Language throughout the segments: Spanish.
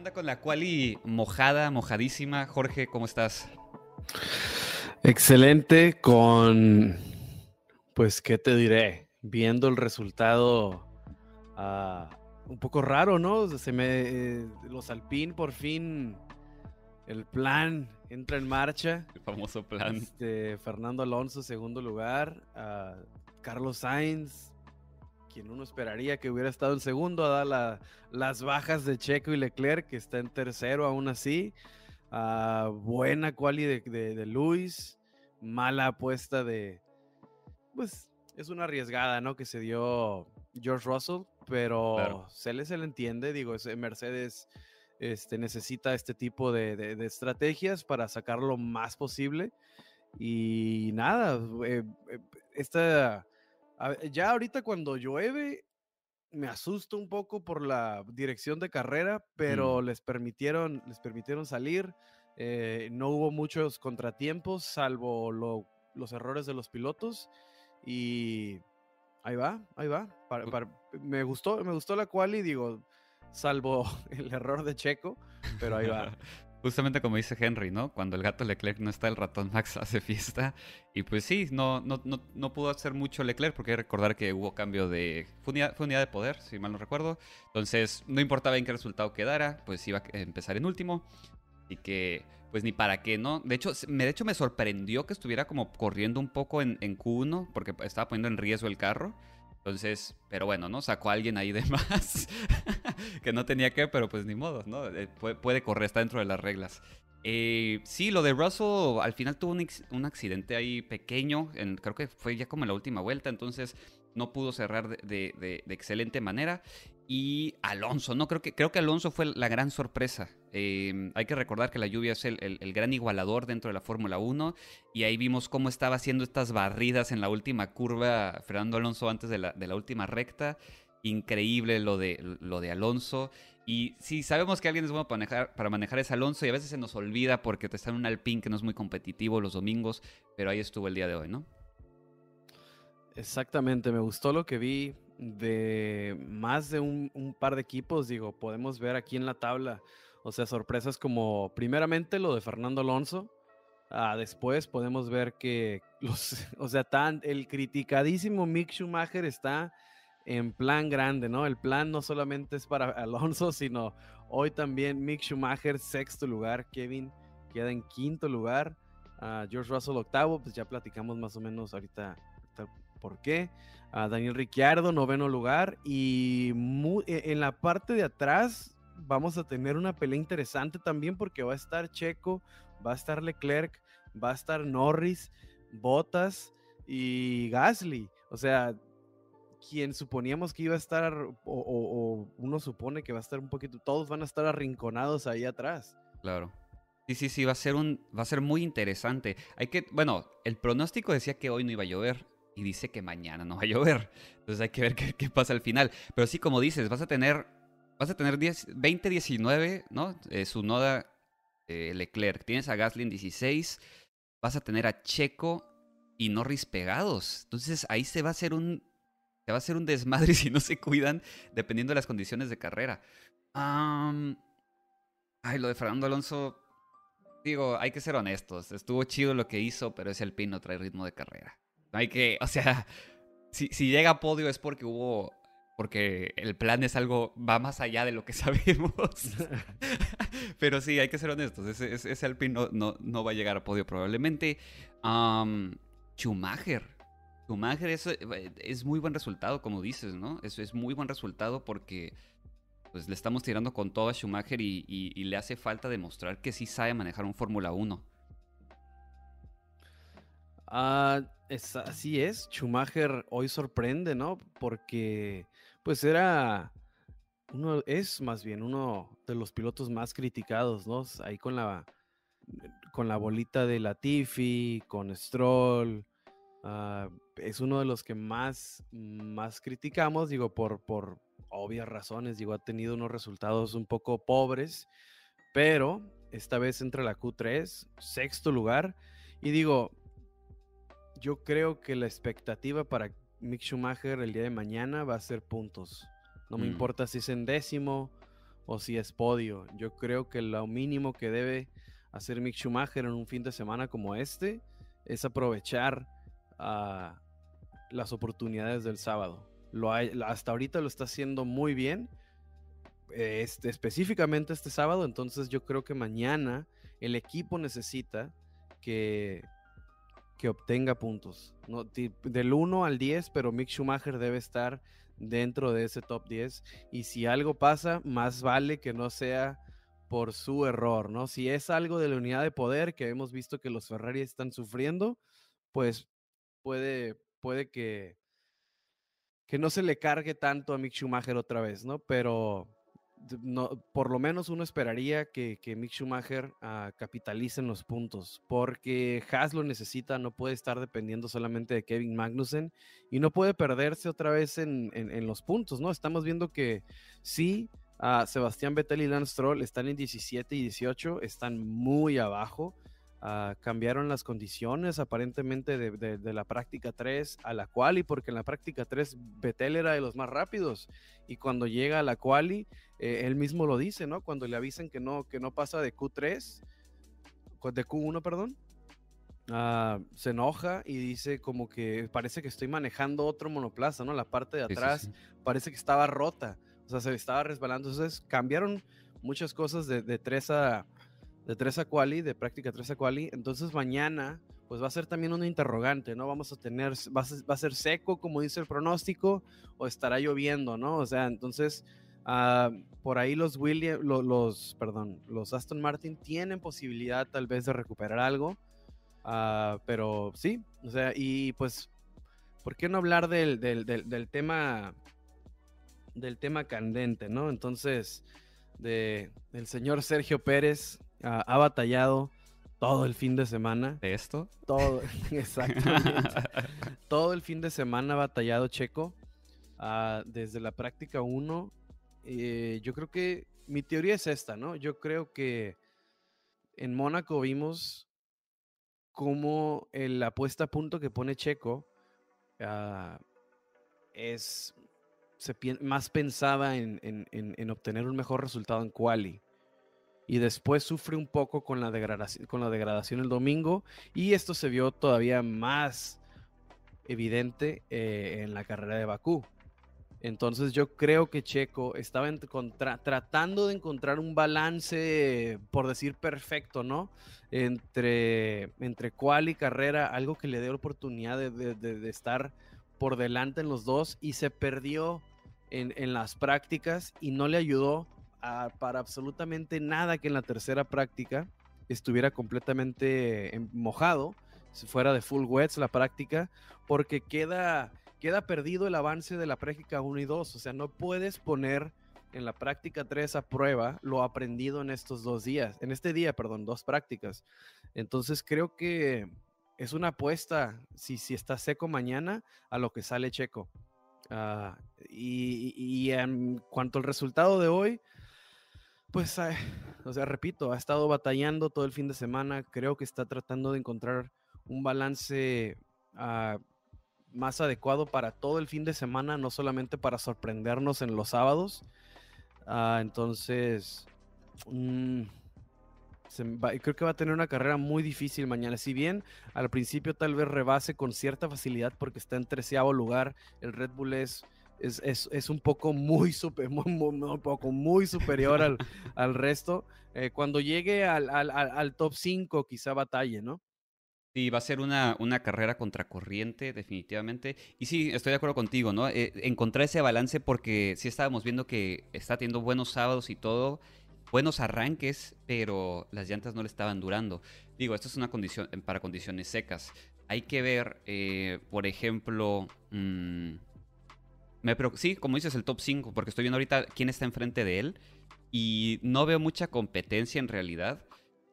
onda con la quali mojada, mojadísima? Jorge, ¿cómo estás? Excelente con, pues, ¿qué te diré? Viendo el resultado ah, un poco raro, ¿no? Se me, eh, los Alpine por fin, el plan entra en marcha. El famoso plan. Este, Fernando Alonso, segundo lugar. Ah, Carlos Sainz, quien uno esperaría que hubiera estado en segundo, a dar las bajas de Checo y Leclerc, que está en tercero aún así. Ah, buena quali de, de, Luis, mala apuesta de, pues es una arriesgada, ¿no? Que se dio George Russell, pero se, le, se le entiende, digo, Mercedes este, necesita este tipo de, de, estrategias para sacar lo más posible. Y nada, eh, eh, esta, ya ahorita cuando llueve, me asusto un poco por la dirección de carrera, pero les, permitieron, les permitieron salir. Eh, no hubo muchos contratiempos, salvo los errores de los pilotos. Y ahí va, ahí va. me gustó, me gustó la quali, digo, salvo el error de Checo, pero ahí va. Justamente como dice Henry, ¿no? Cuando el gato Leclerc no está, el ratón Max hace fiesta. Y pues sí, no, no, no, pudo hacer mucho Leclerc porque hay que recordar que hubo cambio de... Fue unidad, de poder, si mal no recuerdo. Entonces, no importaba en qué resultado quedara, pues iba a empezar en último. Y que, pues ni para qué, ¿no? De hecho, me, de hecho me sorprendió que estuviera como corriendo un poco en, en Q1 porque estaba poniendo en riesgo el carro. Entonces, pero bueno, ¿no? Sacó a alguien ahí de más que no tenía que, pero pues ni modo, ¿no? Eh, puede, correr, está dentro de las reglas. Eh, sí, lo de Russell al final tuvo un, accidente ahí pequeño, creo que fue ya como en la última vuelta, entonces no pudo cerrar de, excelente manera. Y Alonso, ¿no? Creo que, creo que Alonso fue la gran sorpresa. Em, hay que recordar que la lluvia es el, gran igualador dentro de la Fórmula 1. Y ahí vimos cómo estaba haciendo estas barridas en la última curva Fernando Alonso antes de la, de la última recta. Increíble lo de, lo de Alonso. Y sí, sabemos que alguien es bueno para manejar, para manejar es Alonso y a veces se nos olvida porque te está en un Alpine que no es muy competitivo los domingos, pero ahí estuvo el día de hoy, ¿no? Exactamente, me gustó lo que vi de más de un, par de equipos, digo, podemos ver aquí en la tabla, o sea, sorpresas como primeramente lo de Fernando Alonso, ah, después podemos ver que los, o sea, tan, el criticadísimo Mick Schumacher está en plan grande, ¿no? El plan no solamente es para Alonso, sino hoy también Mick Schumacher, sexto lugar, Kevin queda en quinto lugar, uh, George Russell octavo, pues ya platicamos más o menos ahorita por qué. A Daniel Ricciardo, noveno lugar. Y e, en la parte de atrás vamos a tener una pelea interesante también porque va a estar Checo, va a estar Leclerc, va a estar Norris, Bottas y Gasly. O sea, quien suponíamos que iba a estar, o, uno supone que va a estar un poquito, todos van a estar arrinconados ahí atrás. Claro. Sí, sí, sí, va a ser un, va a ser muy interesante. Hay que, bueno, el pronóstico decía que hoy no iba a llover y dice que mañana no va a llover. Entonces hay que ver qué, pasa al final. Pero sí, como dices, vas a tener, vas a tener 20-19, ¿no? Eh, su noda eh, Leclerc. Tienes a Gasly en 16. Vas a tener a Checo y Norris pegados. Entonces ahí se va a hacer un, se va a hacer un desmadre si no se cuidan, dependiendo de las condiciones de carrera. ay, lo de Fernando Alonso. Digo, hay que ser honestos. Estuvo chido lo que hizo, pero ese Alpine trae ritmo de carrera. Hay que, o sea, si, llega a podio es porque hubo, porque el plan es algo, va más allá de lo que sabemos. Pero sí, hay que ser honestos, ese, ese Alpine no, no, va a llegar a podio probablemente. Schumacher. Schumacher es, es, muy buen resultado, como dices, ¿no? Eso es muy buen resultado porque pues le estamos tirando con todo a Schumacher y, y le hace falta demostrar que sí sabe manejar un Fórmula 1. Ah, así es, Schumacher hoy sorprende, ¿no? Porque pues era uno, es más bien uno de los pilotos más criticados, ¿no? Ahí con la con la bolita de Latifi, con Stroll, ah, es uno de los que más, más criticamos, digo, por, por obvias razones, digo, ha tenido unos resultados un poco pobres, pero esta vez entra la Q3, sexto lugar, y digo, yo creo que la expectativa para Mick Schumacher el día de mañana va a ser puntos. No me mm. importa si es en décimo o si es podio. Yo creo que lo mínimo que debe hacer Mick Schumacher en un fin de semana como este es aprovechar ah, las oportunidades del sábado. Lo hasta ahorita lo está haciendo muy bien, este, específicamente este sábado, entonces yo creo que mañana el equipo necesita que, que obtenga puntos. Del 1 al 10, pero Mick Schumacher debe estar dentro de ese top 10. Y si algo pasa, más vale que no sea por su error, ¿no? Si es algo de la unidad de poder que hemos visto que los Ferrari están sufriendo, pues puede, puede que, que no se le cargue tanto a Mick Schumacher otra vez, ¿no? Pero no, por lo menos uno esperaría que, que Mick Schumacher uh, capitalice en los puntos, porque Haas lo necesita, no puede estar dependiendo solamente de Kevin Magnussen y no puede perderse otra vez en, en, los puntos, ¿no? Estamos viendo que sí, uh, Sebastián Vettel y Lance Stroll están en 17 y 18, están muy abajo. Uh, cambiaron las condiciones aparentemente de, de, de, la práctica 3 a la quali, porque en la práctica 3 Vettel era de los más rápidos y cuando llega a la quali, eh, él mismo lo dice, ¿no? Cuando le avisan que no, que no pasa de Q3, de Q1, perdón, uh, se enoja y dice como que parece que estoy manejando otro monoplaza, ¿no? La parte de atrás sí, sí, sí. parece que estaba rota, o sea, se estaba resbalando, entonces cambiaron muchas cosas de, de 3 a de 3 a quali, de práctica 3 a quali. Entonces mañana pues va a ser también una interrogante, ¿no? Vamos a tener, va a, va a ser seco, como dice el pronóstico, o estará lloviendo, ¿no? O sea, entonces uh, por ahí los Williams, los, perdón, los Aston Martin tienen posibilidad tal vez de recuperar algo, uh, pero sí, o sea, y pues, ¿por qué no hablar del, del tema, del tema candente, ¿no? Entonces, de, del señor Sergio Pérez, uh, ha batallado todo el fin de semana. ¿De esto? Todo, exactamente. todo el fin de semana ha batallado Checo. Uh, desde la práctica 1. Eh, yo creo que mi teoría es esta, ¿no? Yo creo que en Mónaco vimos cómo la apuesta a punto que pone Checo uh, es se, más pensaba en, en, en, en obtener un mejor resultado en quali y después sufre un poco con la, degradación, con la degradación el domingo y esto se vio todavía más evidente eh, en la carrera de Bakú. Entonces yo creo que Checo estaba tratando de encontrar un balance, por decir perfecto, ¿no? Entre, entre cual y carrera, algo que le dé oportunidad de, estar por delante en los dos y se perdió en las prácticas y no le ayudó a, para absolutamente nada que en la tercera práctica estuviera completamente mojado, si fuera de full wets la práctica, porque queda, queda perdido el avance de la práctica 1 y 2. O sea, no puedes poner en la práctica 3 a prueba lo aprendido en estos dos días, en este día, perdón, dos prácticas. Entonces creo que es una apuesta, si, si está seco mañana, a lo que sale Checo. Uh, y, y, en cuanto al resultado de hoy, pues, o sea, repito, ha estado batallando todo el fin de semana. Creo que está tratando de encontrar un balance uh, más adecuado para todo el fin de semana, no solamente para sorprendernos en los sábados. Uh, entonces, va, creo que va a tener una carrera muy difícil mañana. Si bien al principio tal vez rebase con cierta facilidad porque está en treceavo lugar, el Red Bull es es, es, es, un poco muy, super, muy, muy, poco, muy superior al, al resto. Eh, cuando llegue al, al, al top 5, quizá batalle, ¿no? Sí, va a ser una, una carrera contracorriente, definitivamente. Y sí, estoy de acuerdo contigo, ¿no? Eh, encontrar ese balance porque sí estábamos viendo que está teniendo buenos sábados y todo, buenos arranques, pero las llantas no le estaban durando. Digo, esto es una condición para condiciones secas. Hay que ver, eh, por ejemplo, mmm, me sí, como dices, el top 5, porque estoy viendo ahorita quién está enfrente de él y no veo mucha competencia en realidad.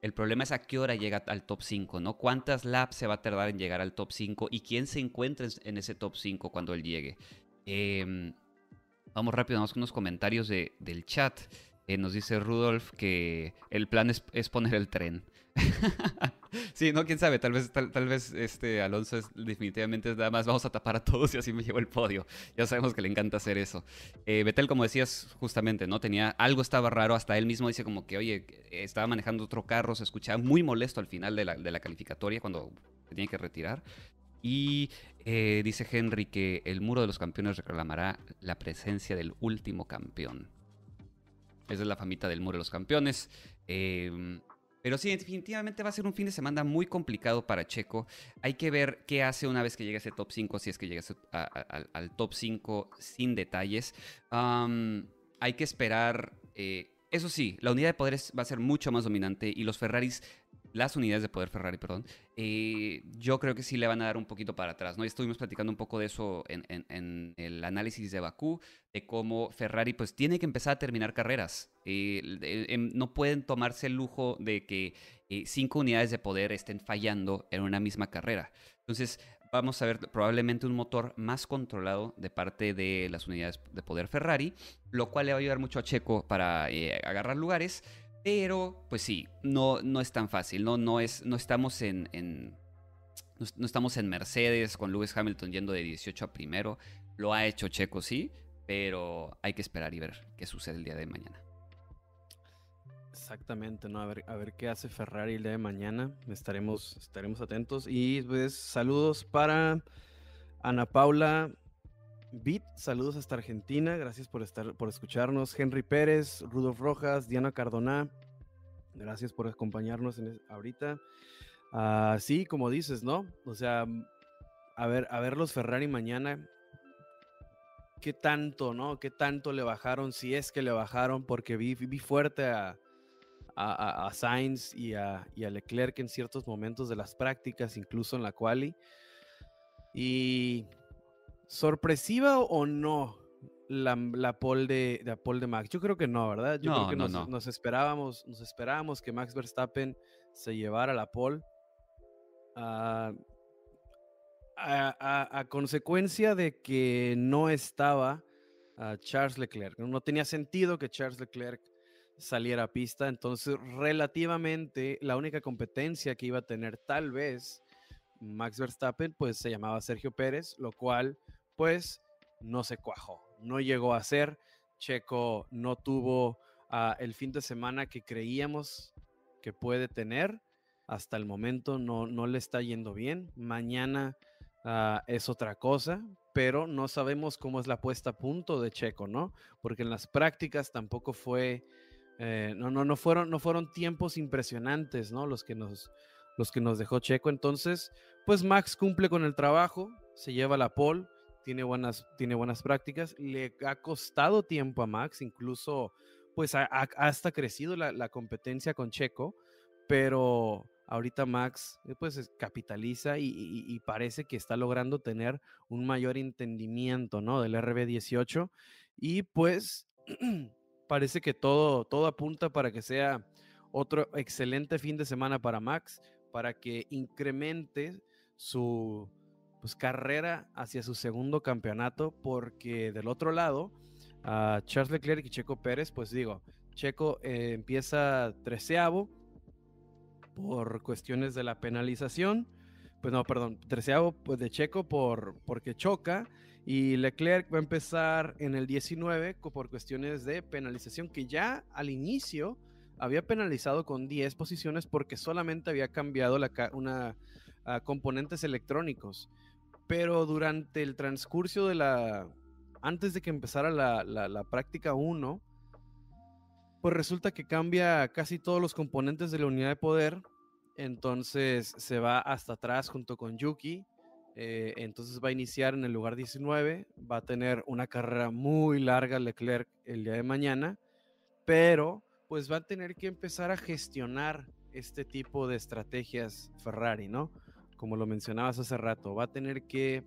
El problema es a qué hora llega al top 5, ¿no? ¿Cuántas laps se va a tardar en llegar al top 5 y quién se encuentra en ese top 5 cuando él llegue? Eh, vamos rápido, vamos con unos comentarios de, del chat. Eh, nos dice Rudolf que el plan es, es poner el tren. Sí, no, quién sabe, tal vez, tal, vez este Alonso es definitivamente nada más vamos a tapar a todos y así me llevo el podio. Ya sabemos que le encanta hacer eso. Eh, Betel, como decías justamente, ¿no? Tenía, algo estaba raro, hasta él mismo dice como que, oye, estaba manejando otro carro, se escuchaba muy molesto al final de la, de la calificatoria cuando se tenía que retirar. Y eh, dice Henry que el muro de los campeones reclamará la presencia del último campeón. Esa es la famita del muro de los campeones. Eh, pero sí, definitivamente va a ser un fin de semana muy complicado para Checo. Hay que ver qué hace una vez que llegue a ese top 5, si es que llega al top 5 sin detalles. hay que esperar. Eh, eso sí, la unidad de poderes va a ser mucho más dominante y los Ferraris las unidades de poder Ferrari, perdón, eh, yo creo que sí le van a dar un poquito para atrás, ¿no? estuvimos platicando un poco de eso en, el análisis de Bakú, de cómo Ferrari pues tiene que empezar a terminar carreras. Eh, em, no pueden tomarse el lujo de que eh, cinco unidades de poder estén fallando en una misma carrera. Entonces, vamos a ver probablemente un motor más controlado de parte de las unidades de poder Ferrari, lo cual le va a ayudar mucho a Checo para agarrar lugares. Pero, pues sí, no, no es tan fácil, ¿no? No, es, no estamos en, no, estamos en Mercedes con Lewis Hamilton yendo de 18 a primero. Lo ha hecho Checo, sí, pero hay que esperar y ver qué sucede el día de mañana. Exactamente, ¿no? A ver, a ver qué hace Ferrari el día de mañana. Estaremos, estaremos atentos. Y pues saludos para Ana Paula Bit, saludos hasta Argentina, gracias por estar, por escucharnos. Henry Pérez, Rudolf Rojas, Diana Cardona, gracias por acompañarnos ahorita. Uh, sí, como dices, ¿no? O sea, a ver, a ver los Ferrari mañana. ¿Qué tanto, no? ¿Qué tanto le bajaron? Si es que le bajaron, porque vi, fuerte a, a, Sainz y a, y a Leclerc en ciertos momentos de las prácticas, incluso en la quali. Y ¿Sorpresiva o no la, la pole de, de, de Max? Yo creo que no, ¿verdad? Yo creo que nos, esperábamos, nos esperábamos que Max Verstappen se llevara la pole. Ah, a, consecuencia de que no estaba ah, Charles Leclerc. No tenía sentido que Charles Leclerc saliera a pista. Entonces, relativamente, la única competencia que iba a tener tal vez Max Verstappen, pues se llamaba Sergio Pérez, lo cual pues no se cuajó, no llegó a ser. Checo no tuvo ah, el fin de semana que creíamos que puede tener. Hasta el momento no, no le está yendo bien. Mañana ah, es otra cosa, pero no sabemos cómo es la puesta a punto de Checo, ¿no? Porque en las prácticas tampoco fue, eh, no, no, no, fueron, no fueron tiempos impresionantes, ¿no? Los que, nos, los que nos dejó Checo. Entonces, pues Max cumple con el trabajo, se lleva la pole tiene buenas, tiene buenas prácticas. Le ha costado tiempo a Max, incluso pues ha, hasta crecido la, competencia con Checo, pero ahorita Max eh, pues capitaliza y, parece que está logrando tener un mayor entendimiento, ¿no? Del RB18 y pues parece que todo, todo apunta para que sea otro excelente fin de semana para Max, para que incremente su, pues, carrera hacia su segundo campeonato, porque del otro lado, Charles Leclerc y Checo Pérez, pues digo, Checo eh, empieza treceavo por cuestiones de la penalización, pues no, perdón, treceavo pues de Checo por, porque choca y Leclerc va a empezar en el 19 por cuestiones de penalización que ya al inicio había penalizado con 10 posiciones porque solamente había cambiado una componentes electrónicos pero durante el transcurso de la, antes de que empezara la, la, práctica 1, pues resulta que cambia casi todos los componentes de la unidad de poder, entonces se va hasta atrás junto con Yuki, eh, entonces va a iniciar en el lugar 19, va a tener una carrera muy larga Leclerc el día de mañana, pero pues va a tener que empezar a gestionar este tipo de estrategias Ferrari, ¿no? Como lo mencionabas hace rato, va a tener que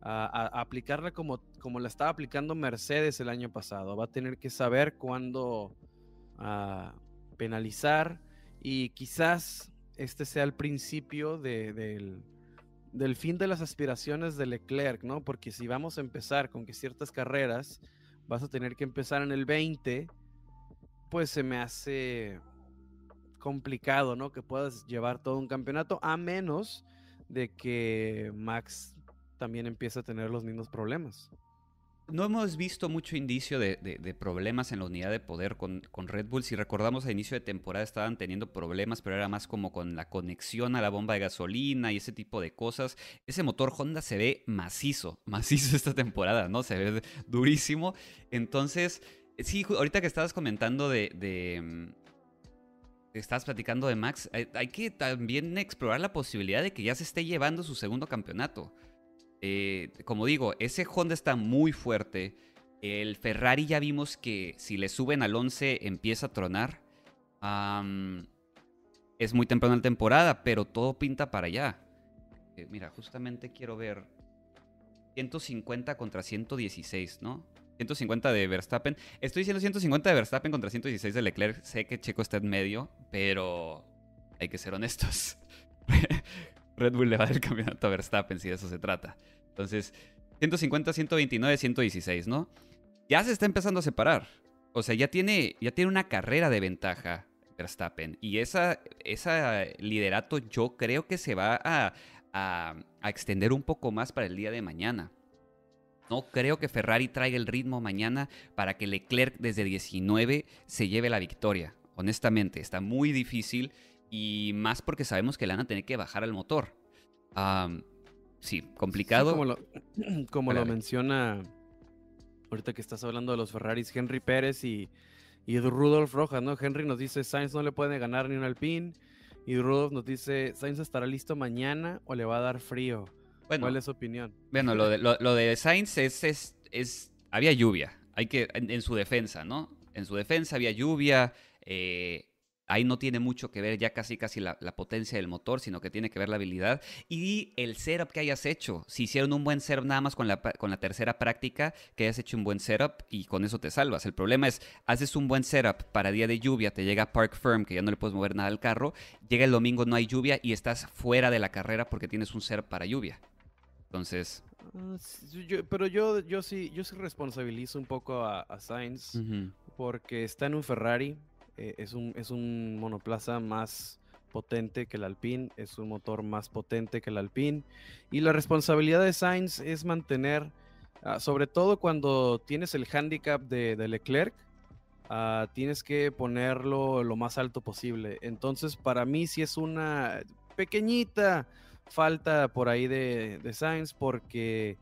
aplicarla como, como la estaba aplicando Mercedes el año pasado, va a tener que saber cuándo ah, penalizar y quizás este sea el principio del, del fin de las aspiraciones de Leclerc, ¿no? Porque si vamos a empezar con que ciertas carreras vas a tener que empezar en el 20, pues se me hace complicado, ¿no? Que puedas llevar todo un campeonato, a menos de que Max también empiece a tener los mismos problemas. No hemos visto mucho indicio de, problemas en la unidad de poder con, Red Bull. Si recordamos, a inicio de temporada estaban teniendo problemas, pero era más como con la conexión a la bomba de gasolina y ese tipo de cosas. Ese motor Honda se ve macizo, macizo esta temporada, ¿no? Se ve durísimo. Entonces, sí, ahorita que estabas comentando de... Mm, estabas platicando de Max, hay que también explorar la posibilidad de que ya se esté llevando su segundo campeonato. Eh, como digo, ese Honda está muy fuerte. El Ferrari ya vimos que si le suben al 11 empieza a tronar. es muy temprano en la temporada, pero todo pinta para allá. Eh, mira, justamente quiero ver 150 contra 116, ¿no? 150 de Verstappen. Estoy diciendo 150 de Verstappen contra 116 de Leclerc. Sé que Checo está en medio, pero hay que ser honestos. Red Bull le va a dar el campeonato a Verstappen si de eso se trata. Entonces, 150, 129, 116, ¿no? Ya se está empezando a separar. O sea, ya tiene, ya tiene una carrera de ventaja Verstappen. Y esa, esa liderato yo creo que se va a, a, extender un poco más para el día de mañana. No creo que Ferrari traiga el ritmo mañana para que Leclerc desde 19 se lleve la victoria. Honestamente, está muy difícil y más porque sabemos que le van a tener que bajar al motor sí, complicado. como lo, como lo menciona ahorita que estás hablando de los Ferraris, Henry Pérez y, y Rudolf Rojas, ¿no? Henry nos dice, Sainz no le puede ganar ni un Alpine. Y Rudolf nos dice, Sainz estará listo mañana o le va a dar frío. ¿Cuál es su opinión? Bueno, lo de, lo, de Sainz es, es, es, había lluvia, hay que, en, su defensa, ¿no? En su defensa había lluvia, eh, Ahí no tiene mucho que ver ya casi casi la, potencia del motor, sino que tiene que ver la habilidad y el setup que hayas hecho. Si hicieron un buen setup nada más con la, con la tercera práctica, que hayas hecho un buen setup y con eso te salvas. El problema es, haces un buen setup para día de lluvia, te llega Park Firm, que ya no le puedes mover nada al carro, llega el domingo, no hay lluvia y estás fuera de la carrera porque tienes un setup para lluvia. Entonces... Ah, pero yo, yo, sí, yo sí responsabilizo un poco a, Sainz porque está en un Ferrari, eh, es, un, es un monoplaza más potente que el Alpine, es un motor más potente que el Alpine. Y la responsabilidad de Sainz es mantener, ah, sobre todo cuando tienes el handicap de, Leclerc, ah, tienes que ponerlo lo más alto posible. Entonces, para mí sí es una pequeñita falta por ahí de, Sainz porque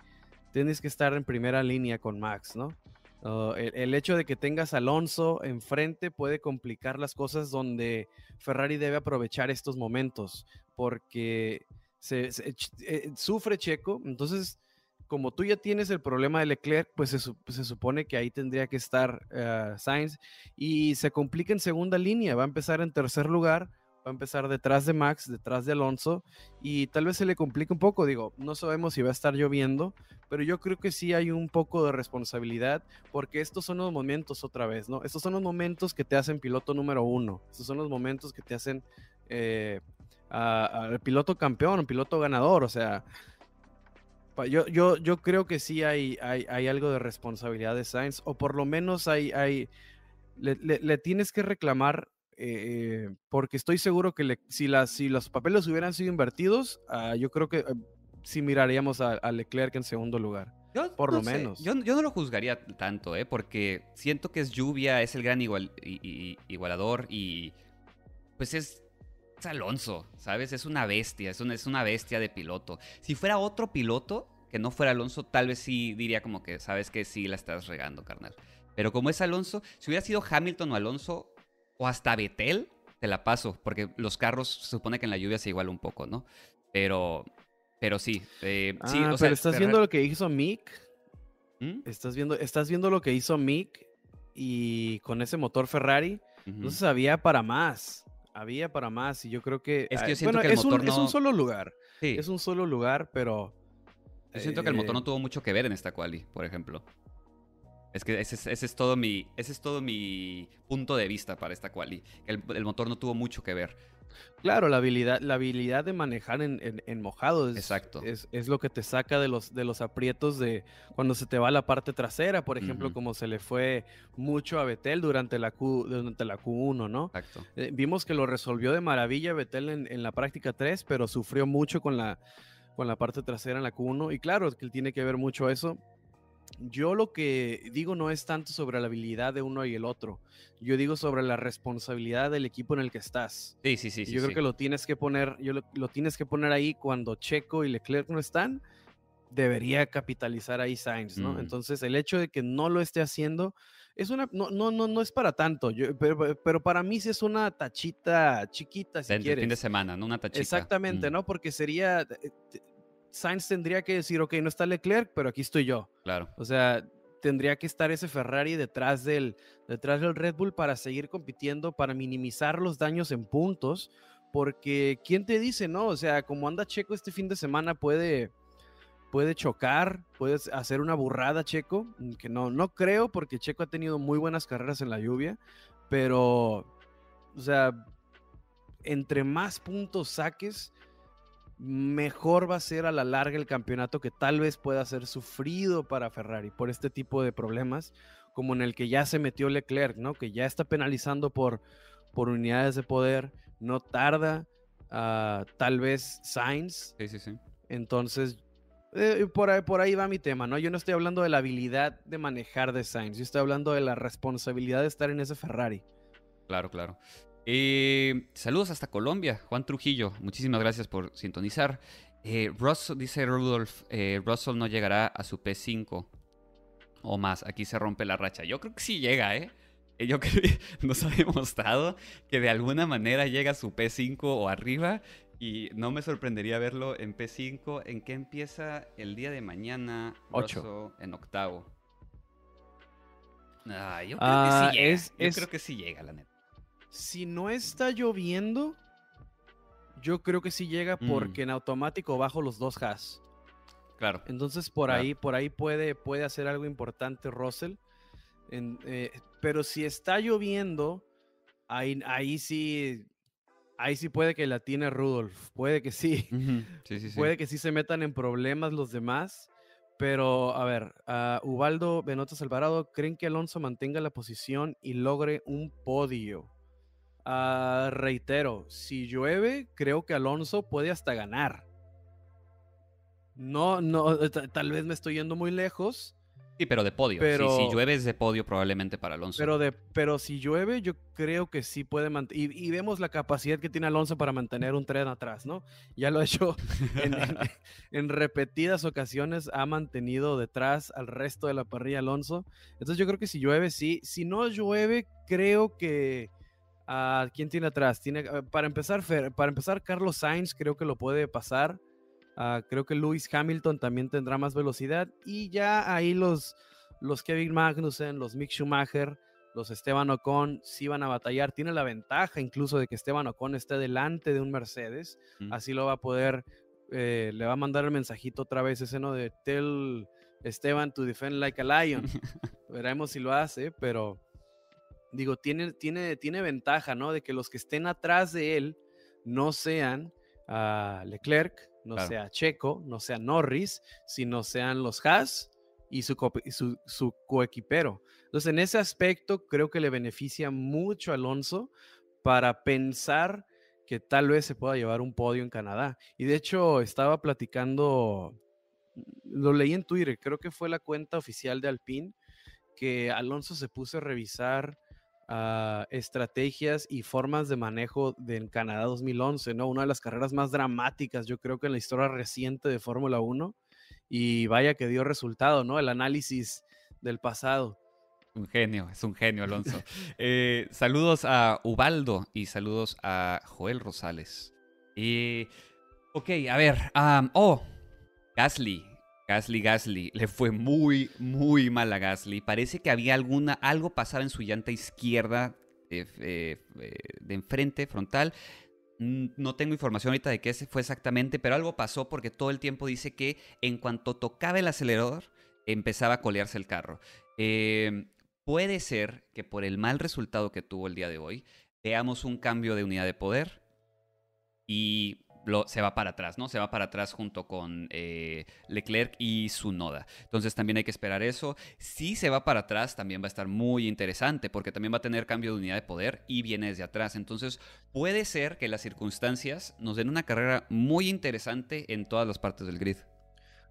tienes que estar en primera línea con Max, ¿no? Oh, el, hecho de que tengas Alonso enfrente puede complicar las cosas donde Ferrari debe aprovechar estos momentos porque se, eh, sufre Checo, entonces como tú ya tienes el problema de Leclerc, pues se, supone que ahí tendría que estar uh, Sainz y se complica en segunda línea, va a empezar en tercer lugar va a empezar detrás de Max, detrás de Alonso, y tal vez se le complique un poco, digo, no sabemos si va a estar lloviendo, pero yo creo que sí hay un poco de responsabilidad, porque estos son los momentos otra vez, ¿no? Estos son los momentos que te hacen piloto número uno, estos son los momentos que te hacen eh, al piloto campeón, piloto ganador, o sea, yo, yo, yo creo que sí hay, hay, hay, algo de responsabilidad de Sainz, o por lo menos hay, hay le, le tienes que reclamar eh, porque estoy seguro que si, las, si los papeles hubieran sido invertidos, ah, yo creo que eh, sí miraríamos a, Leclerc en segundo lugar. por lo menos. Yo, no lo juzgaría tanto, ¿eh? porque siento que es lluvia, es el gran igual, igualador y pues es, Alonso, ¿sabes? Es una bestia, es una, es una bestia de piloto. Si fuera otro piloto que no fuera Alonso, tal vez sí diría como que, sabes que sí la estás regando, carnal. Pero como es Alonso, si hubiera sido Hamilton o Alonso, o hasta Betel, te la paso, porque los carros se supone que en la lluvia se iguala un poco, ¿no? Pero, pero sí. Eh, sí ah, pero estás viendo lo que hizo Mick. ¿Mm? Estás viendo, estás viendo lo que hizo Mick y con ese motor Ferrari. Entonces había para más. Había para más. Y yo creo que. Es que yo siento que el motor un, es un solo lugar. Sí. Es un solo lugar, pero. Yo siento que el motor no eh, tuvo mucho que ver en esta quali, por ejemplo. Es que ese es, ese es todo mi, ese es todo mi punto de vista para esta quali. El, el motor no tuvo mucho que ver. Claro, la habilidad, la habilidad de manejar en, en- en mojado es, Exacto. es, es lo que te saca de los, de los aprietos de cuando se te va la parte trasera, por ejemplo, como se le fue mucho a Betel durante la, Q, durante la Q1, ¿no? Exacto. Eh, vimos que lo resolvió de maravilla Betel en, en la práctica 3, pero sufrió mucho con la, con la parte trasera en la Q1. Y claro, que tiene que ver mucho eso. Yo lo que digo no es tanto sobre la habilidad de uno y el otro. Yo digo sobre la responsabilidad del equipo en el que estás. Sí, sí, sí. Yo creo sí. que lo tienes que poner, yo lo, lo tienes que poner ahí cuando Checo y Leclerc no están. Debería capitalizar ahí Sainz, ¿no? Mm. Entonces, el hecho de que no lo esté haciendo es una, no, no, no, no es para tanto, yo- pero, pero para mí sí es una tachita chiquita, si del quieres. fin de semana, ¿no? Una tachita. Exactamente, Mm, ¿no? Porque sería, eh, Sainz tendría que decir, ok, no está Leclerc, pero aquí estoy yo. Claro. O sea, tendría que estar ese Ferrari detrás del, detrás del Red Bull para seguir compitiendo, para minimizar los daños en puntos, porque ¿quién te dice, no? O sea, como anda Checo este fin de semana puede, puede chocar, puede hacer una burrada Checo, que no, no creo porque Checo ha tenido muy buenas carreras en la lluvia, pero, o sea, entre más puntos saques, mejor va a ser a la larga el campeonato que tal vez pueda ser sufrido para Ferrari por este tipo de problemas, como en el que ya se metió Leclerc, ¿no? Que ya está penalizando por, por unidades de poder, no tarda, ah, tal vez Sainz, Sí, sí, sí. entonces eh, por, ahí, por ahí va mi tema, ¿no? Yo no estoy hablando de la habilidad de manejar de Sainz, yo estoy hablando de la responsabilidad de estar en ese Ferrari. Claro, claro. Eh, saludos hasta Colombia, Juan Trujillo. Muchísimas gracias por sintonizar. Eh, Russell, dice Rudolf, eh, Russell no llegará a su P5 o más. Aquí se rompe la racha. Yo creo que sí llega, ¿eh? Yo creo que nos ha demostrado que de alguna manera llega a su P5 o arriba. Y no me sorprendería verlo en P5. ¿En qué empieza el día de mañana? Ocho. Russell en octavo. Ah, yo creo Ah, que sí llega. es- yo es- creo que sí llega, la neta. Si no está lloviendo, yo creo que sí llega Mm. porque en automático bajo los dos has. Claro. Entonces por Claro. ahí, por ahí puede, puede hacer algo importante Russell. En- eh, pero si está lloviendo, ahí, ahí sí, ahí sí puede que la tiene Rudolf. Puede que sí. Sí, sí, sí. Puede que sí se metan en problemas los demás. Pero, a ver, Ubaldo Benotas Alvarado, ¿creen que Alonso mantenga la posición y logre un podio? Ah, reitero, si llueve, creo que Alonso puede hasta ganar. No, no, ta- tal vez me estoy yendo muy lejos, Sí, pero de podio. Sí, si llueve es de podio probablemente para Alonso. pero, de, pero si llueve, yo creo que sí puede mantener. Y, y vemos la capacidad que tiene Alonso para mantener un tren atrás, ¿no? Ya lo ha hecho en, en- en repetidas ocasiones, ha mantenido detrás al resto de la parrilla Alonso. Entonces yo creo que si llueve, sí. Si no llueve, creo que... ah, ¿Quién tiene atrás? Tiene, ah, para, empezar, Fer- para empezar, Carlos Sainz creo que lo puede pasar. Ah, creo que Lewis Hamilton también tendrá más velocidad. Y ya ahí los, los Kevin Magnussen, los Mick Schumacher, los Esteban Ocon sí van a batallar. Tiene la ventaja incluso de que Esteban Ocon esté delante de un Mercedes. Mm. Así lo va a poder, eh, le va a mandar el mensajito otra vez ese, ¿no? De tell Esteban to defend like a lion. Veremos si lo hace, pero digo, tiene, tiene, tiene ventaja, ¿no? De que los que estén atrás de él no sean ah, Leclerc, no Claro. sea Checo, no sea Norris, sino sean los Haas y su, su, su coequipero. Entonces, en ese aspecto, creo que le beneficia mucho a Alonso para pensar que tal vez se pueda llevar un podio en Canadá. Y de hecho, estaba platicando, lo leí en Twitter, creo que fue la cuenta oficial de Alpine, que Alonso se puso a revisar ah, estrategias y formas de manejo de en Canadá 2011, ¿no? Una de las carreras más dramáticas, yo creo que en la historia reciente de Fórmula 1. Y vaya que dio resultado, ¿no? El análisis del pasado. Un genio, es un genio, Alonso. Eh, saludos a Ubaldo y saludos a Joel Rosales. Y, ok, a ver. oh, Gasly. Gasly, Gasly. Le fue muy, muy mal a Gasly. Parece que había alguna, algo pasaba en su llanta izquierda eh, eh, eh, de enfrente, frontal. No tengo información ahorita de qué fue exactamente, pero algo pasó porque todo el tiempo dice que en cuanto tocaba el acelerador, empezaba a colearse el carro. Eh, puede ser que por el mal resultado que tuvo el día de hoy, veamos un cambio de unidad de poder y se va para atrás, ¿no? Se va para atrás junto con eh, Leclerc y su Noda. Entonces también hay que esperar eso. Si se va para atrás, también va a estar muy interesante porque también va a tener cambio de unidad de poder y viene desde atrás. Entonces puede ser que las circunstancias nos den una carrera muy interesante en todas las partes del grid.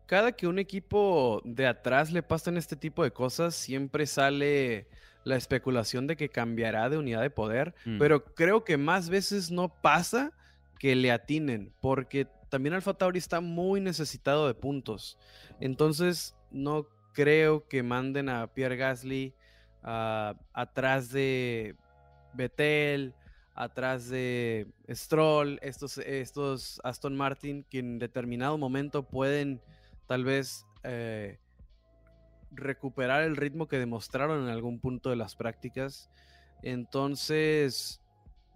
Cada que un equipo de atrás le pasan este tipo de cosas, siempre sale la especulación de que cambiará de unidad de poder, mm. pero creo que más veces no pasa que le atinen, porque también Alfa Tauri está muy necesitado de puntos. Entonces, no creo que manden a Pierre Gasly ah, atrás de Vettel, atrás de Stroll, estos, estos Aston Martin, que en determinado momento pueden tal vez eh, recuperar el ritmo que demostraron en algún punto de las prácticas. Entonces,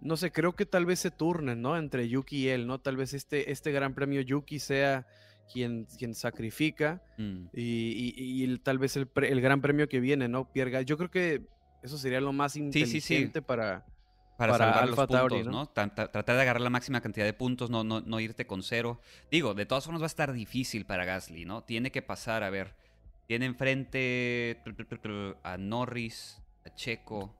no sé, creo que tal vez se turnen, ¿no? Entre Yuki y él, ¿no? Tal vez este, este gran premio Yuki sea quien, quien sacrifica mm. y, tal vez el, gran premio que viene, ¿no? Pierga. Yo creo que eso sería lo más inteligente para... Para, salvar los puntos, ¿no? Tratar de agarrar la máxima cantidad de puntos, no, no, no irte con cero. Digo, de todas formas va a estar difícil para Gasly, ¿no? Tiene que pasar, a ver. Tiene enfrente a Norris, a Checo,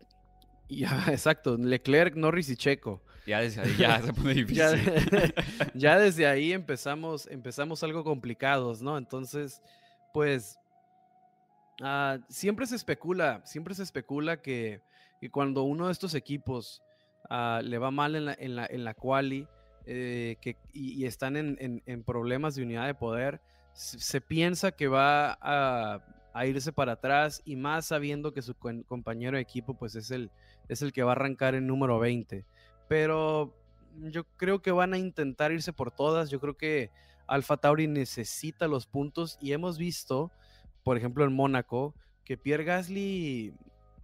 ya, exacto. Leclerc, Norris y Checo. Ya desde ahí ya se pone difícil. ya, desde ahí empezamos, empezamos algo complicados, ¿no? Entonces, pues, ah, siempre se especula, siempre se especula que, cuando uno de estos equipos ah, le va mal en la, en la, en la quali eh, que, y, están en, en, problemas de unidad de poder, se piensa que va a a irse para atrás y más sabiendo que su compañero de equipo pues es el, es el que va a arrancar en número 20. Pero yo creo que van a intentar irse por todas. Yo creo que Alfa Tauri necesita los puntos y hemos visto, por ejemplo, en Mónaco, que Pierre Gasly,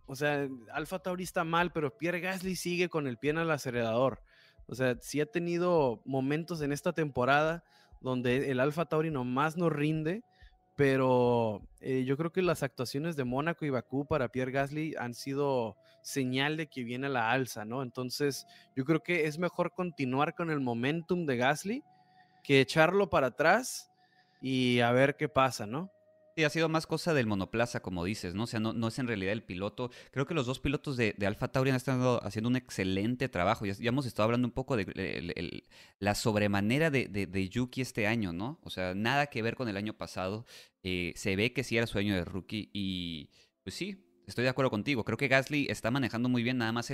o sea, Alfa Tauri está mal, pero Pierre Gasly sigue con el pie en el acelerador. O sea, sí ha tenido momentos en esta temporada donde el Alfa Tauri nomás no rinde pero eh, yo creo que las actuaciones de Mónaco y Bakú para Pierre Gasly han sido señal de que viene la alza, ¿no? Entonces, yo creo que es mejor continuar con el momentum de Gasly que echarlo para atrás y a ver qué pasa, ¿no? Sí, ha sido más cosa del monoplaza, como dices, ¿no? O sea, no, no es en realidad el piloto. Creo que los dos pilotos de, Alfa Tauri han estado haciendo un excelente trabajo. Ya, hemos estado hablando un poco de la sobremanera de, Yuki este año, ¿no? O sea, nada que ver con el año pasado. Eh, se ve que sí era su año de rookie y pues sí, Estoy de acuerdo contigo. Creo que Gasly está manejando muy bien. Nada más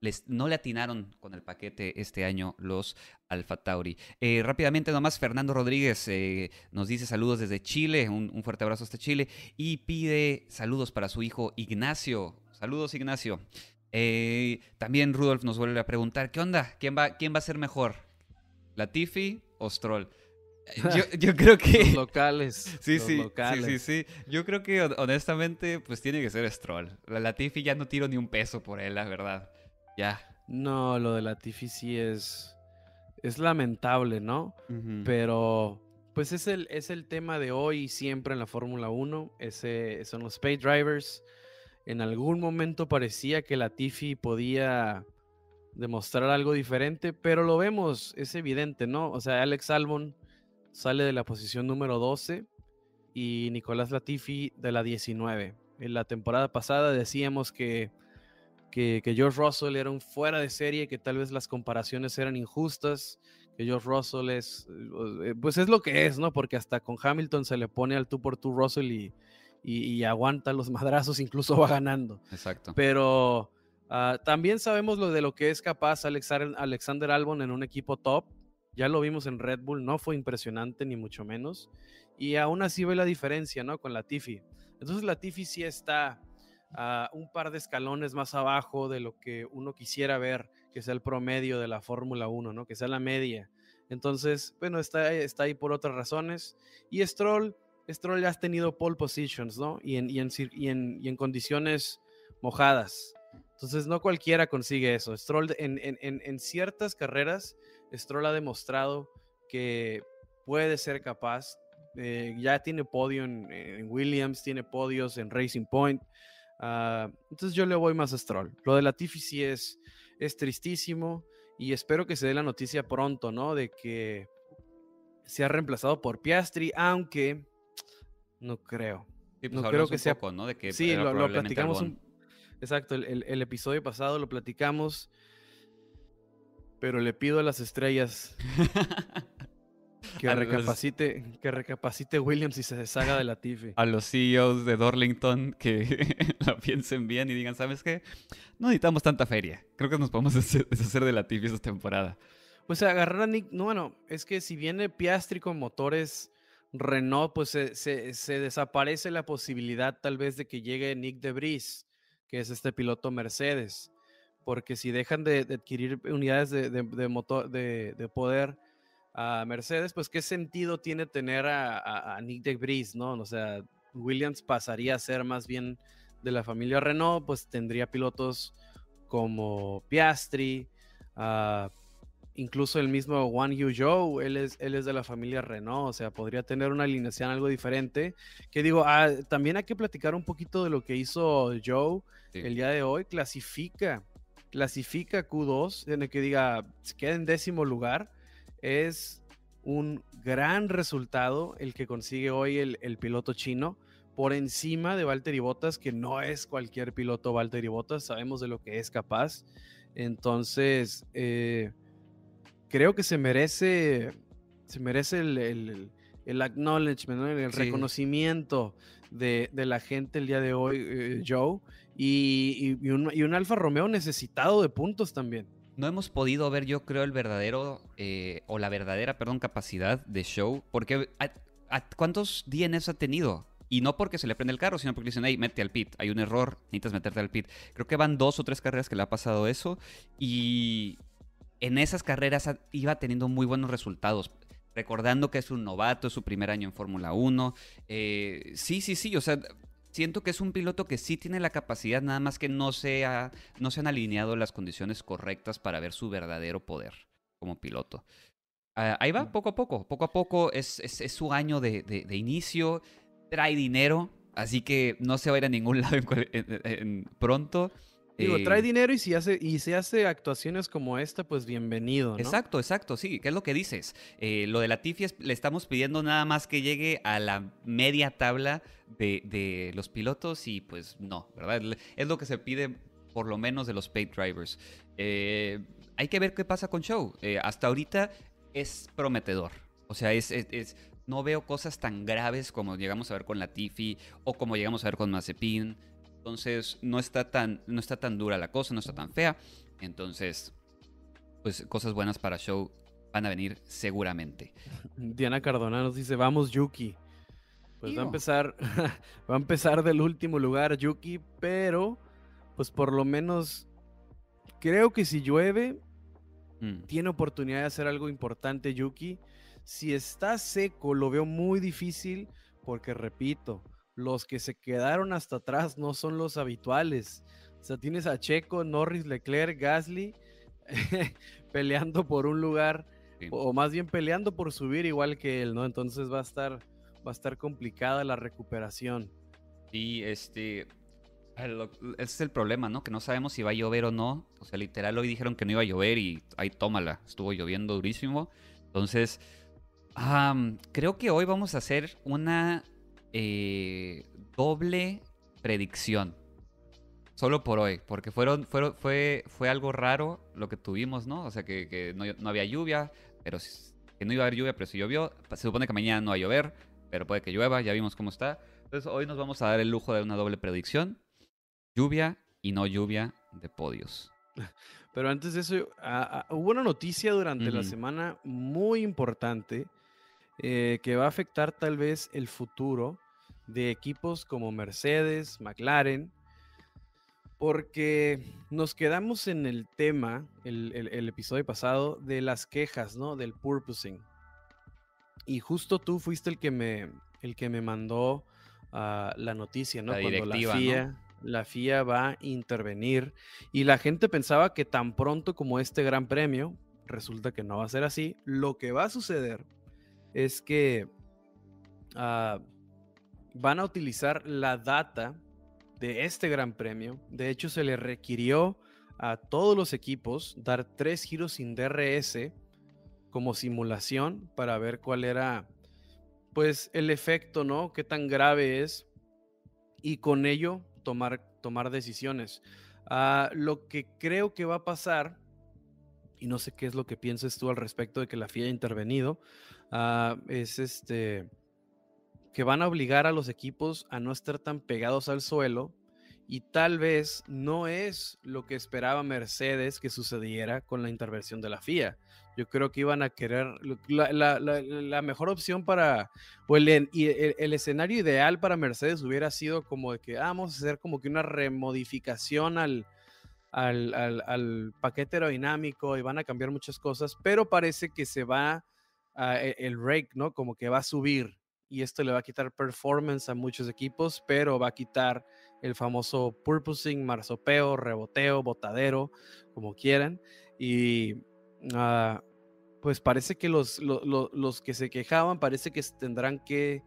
les, no le atinaron con el paquete este año los Alfa Tauri. Eh, rápidamente, nomás Fernando Rodríguez eh, nos dice saludos desde Chile. Un, fuerte abrazo hasta Chile. Y pide saludos para su hijo Ignacio. Saludos, Ignacio. Eh, también Rudolf nos vuelve a preguntar: ¿qué onda? ¿Quién va, quién va a ser mejor? ¿Latifi o Stroll? Yo, creo que. Los locales. Sí, sí, sí, sí, sí. Yo creo que honestamente, pues tiene que ser Stroll. La Latifi ya no tiro ni un peso por él, la verdad. Ya. No, lo de Latifi sí es. Es lamentable, ¿no? Pero. Pues es el, es el tema de hoy siempre en la Fórmula 1. Ese, son los pay drivers. En algún momento parecía que Latifi podía demostrar algo diferente, pero lo vemos, es evidente, ¿no? O sea, Alex Albon sale de la posición número 12 y Nicolás Latifi de la 19. En la temporada pasada decíamos que, que, George Russell era un fuera de serie, que tal vez las comparaciones eran injustas, que George Russell es, eh, pues es lo que es, ¿no? Porque hasta con Hamilton se le pone al tú por tú Russell y, y, aguanta los madrazos, incluso va ganando. Exacto. Pero ah, también sabemos lo de lo que es capaz Alexander Albon en un equipo top ya lo vimos en Red Bull, no fue impresionante ni mucho menos. Y aún así ve la diferencia, ¿no? Con la Tiffy. Entonces la Tiffy sí está a un par de escalones más abajo de lo que uno quisiera ver, que sea el promedio de la Fórmula 1, ¿no? Que sea la media. Entonces, bueno, está, está ahí por otras razones. Y Stroll, Stroll ya has tenido pole positions, ¿no? Y en, y en, y en, condiciones mojadas. Entonces, no cualquiera consigue eso. Stroll en, en, en ciertas carreras Stroll ha demostrado que puede ser capaz eh, ya tiene podio en, Williams, tiene podios en Racing Point. Ah, entonces yo le voy más a Stroll. Lo de Latifi sí es, es tristísimo y espero que se dé la noticia pronto, ¿no? De que se ha reemplazado por Piastri, aunque no creo. Pues no creo que sea. Poco, ¿no? De que sí, lo, platicamos. exacto, el, episodio pasado lo platicamos. Pero le pido a las estrellas que recapacite, que recapacite Williams y se deshaga de la Latifi. A los CEOs de Dorlington que la piensen bien y digan, ¿sabes qué? No necesitamos tanta feria. Creo que nos podemos deshacer de la Latifi esta temporada. Pues agarrar a Nick, no, bueno, es que si viene Piastri con motores Renault, pues se, desaparece la posibilidad tal vez de que llegue Nick de Debris, que es este piloto Mercedes, porque si dejan de, adquirir unidades de, motor, de, poder a Mercedes, pues qué sentido tiene tener a, Nick de Debris, ¿no? O sea, Williams pasaría a ser más bien de la familia Renault, pues tendría pilotos como Piastri, uh, incluso el mismo Wang Yu Zhou, él es, él es de la familia Renault, o sea, podría tener una alineación algo diferente. Que digo, ah, también hay que platicar un poquito de lo que hizo Zhou el día de hoy, clasifica, clasifica Q2, en el que diga, se queda en décimo lugar, es un gran resultado el que consigue hoy el, piloto chino por encima de Valtteri Bottas, que no es cualquier piloto Valtteri Bottas, sabemos de lo que es capaz. Entonces, eh, creo que se merece, se merece el, el, acknowledgement, el reconocimiento de, la gente el día de hoy, eh, Joe, y, un, Alfa Romeo necesitado de puntos también. No hemos podido ver, yo creo, el verdadero, eh, o la verdadera, perdón, capacidad de Show, porque ¿cuántos DNS ha tenido? Y no porque se le prende el carro, sino porque dicen, hey, mete al pit, hay un error, necesitas meterte al pit. Creo que van dos o tres carreras que le ha pasado eso. Y, en esas carreras iba teniendo muy buenos resultados. Recordando que es un novato, es su primer año en Fórmula 1. Eh, sí, sí, sí, o sea, siento que es un piloto que sí tiene la capacidad, nada más que no, sea, no se han alineado las condiciones correctas para ver su verdadero poder como piloto. Ah, ahí va, poco a poco, poco a poco es, su año de, inicio, trae dinero, así que no se va a ir a ningún lado pronto. Digo, trae eh, dinero y si hace y se hace actuaciones como esta, pues bienvenido. ¿no? Exacto, exacto, sí. ¿Qué es lo que dices? Eh, lo de la Tiffy le estamos pidiendo nada más que llegue a la media tabla de, los pilotos y pues no, ¿verdad? Es lo que se pide por lo menos de los paid drivers. Eh, hay que ver qué pasa con Show. hasta ahorita es prometedor. O sea, es, no veo cosas tan graves como llegamos a ver con la Tiffy o como llegamos a ver con Mazepin. Entonces no está tan, no está tan dura la cosa, no está tan fea. Entonces, pues cosas buenas para Show van a venir seguramente. Diana Cardona nos dice, vamos Yuki. Pues va a empezar, va a empezar del último lugar Yuki, pero pues por lo menos creo que si llueve, mm. tiene oportunidad de hacer algo importante Yuki. Si está seco, lo veo muy difícil porque repito, los que se quedaron hasta atrás no son los habituales. O sea, tienes a Checo, Norris, Leclerc, Gasly peleando por un lugar, o más bien peleando por subir igual que él, ¿no? Entonces va a estar, va a estar complicada la recuperación. Y este, ese es el problema, ¿no? Que no sabemos si va a llover o no. O sea, literal, hoy dijeron que no iba a llover y ahí tómala, estuvo lloviendo durísimo. Entonces, creo que hoy vamos a hacer una eh, doble predicción. Solo por hoy, porque fueron, fueron, fue, fue algo raro lo que tuvimos, ¿no? O sea, que, no, había lluvia, pero que no iba a haber lluvia, pero si llovió. Se supone que mañana no va a llover, pero puede que llueva, ya vimos cómo está. Entonces hoy nos vamos a dar el lujo de una doble predicción. Lluvia y no lluvia de podios. Pero antes de eso, hubo una noticia durante la semana muy importante eh, que va a afectar tal vez el futuro de equipos como Mercedes, McLaren, porque nos quedamos en el tema, el, episodio pasado, de las quejas, ¿no? Del purposing. Y justo tú fuiste el que me, el que me mandó ah, la noticia, ¿no? Cuando la FIA, la FIA va a intervenir y la gente pensaba que tan pronto como este gran premio, resulta que no va a ser así. Lo que va a suceder es que ah, van a utilizar la data de este Gran Premio. De hecho, se le requirió a todos los equipos dar tres giros sin DRS como simulación para ver cuál era pues el efecto, ¿no? Qué tan grave es y con ello tomar, tomar decisiones. Ah, lo que creo que va a pasar, y no sé qué es lo que pienses tú al respecto de que la FIA haya intervenido, ah, es este que van a obligar a los equipos a no estar tan pegados al suelo y tal vez no es lo que esperaba Mercedes que sucediera con la intervención de la FIA. Yo creo que iban a querer la, mejor opción para, o el, el, escenario ideal para Mercedes hubiera sido como de que ah, vamos a hacer como que una remodificación al, al, al, paquete aerodinámico y van a cambiar muchas cosas, pero parece que se va e, el rake, ¿no? Como que va a subir y esto le va a quitar performance a muchos equipos, pero va a quitar el famoso purposing, marsopeo, reboteo, botadero, como quieran. Y ah, pues parece que los, los, que se quejaban, parece que tendrán que,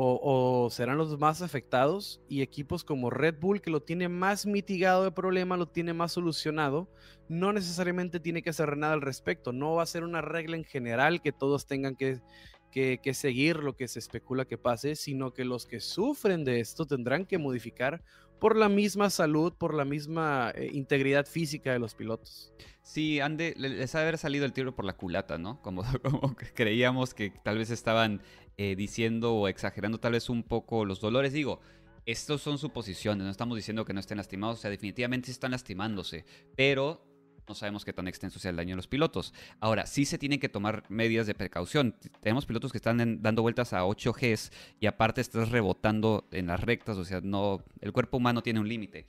o, serán los más afectados, y equipos como Red Bull, que lo tiene más mitigado el problema, lo tiene más solucionado, no necesariamente tiene que hacer nada al respecto, no va a ser una regla en general que todos tengan que, que, seguir lo que se especula que pase, sino que los que sufren de esto tendrán que modificar por la misma salud, por la misma eh, integridad física de los pilotos. Sí, Ande, les ha haber salido el tiro por la culata, ¿no? Como creíamos que tal vez estaban eh, diciendo o exagerando tal vez un poco los dolores. Digo, estos son suposiciones, no estamos diciendo que no estén lastimados, o sea, definitivamente están lastimándose, pero no sabemos qué tan extenso sea el daño a los pilotos. Ahora, sí se tienen que tomar medidas de precaución. Tenemos pilotos que están dando vueltas a 8 Gs y aparte estás rebotando en las rectas, o sea, no, el cuerpo humano tiene un límite.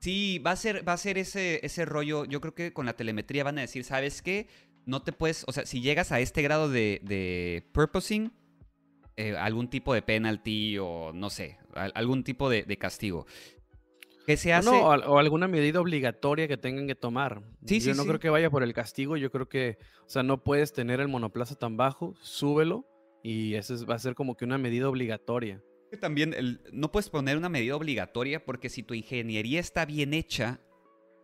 sí, va a ser, va a ser ese, ese rollo. Yo creo que con la telemetría van a decir, ¿sabes qué? No te puedes, o sea, si llegas a este grado de, de purposing, eh, algún tipo de penalty o no sé, algún tipo de, de castigo se hace? o, alguna medida obligatoria que tengan que tomar. Sí, yo no creo que vaya por el castigo, yo creo que, o sea, no puedes tener el monoplaza tan bajo, súbelo y eso va a ser como que una medida obligatoria. También el, no puedes poner una medida obligatoria porque si tu ingeniería está bien hecha,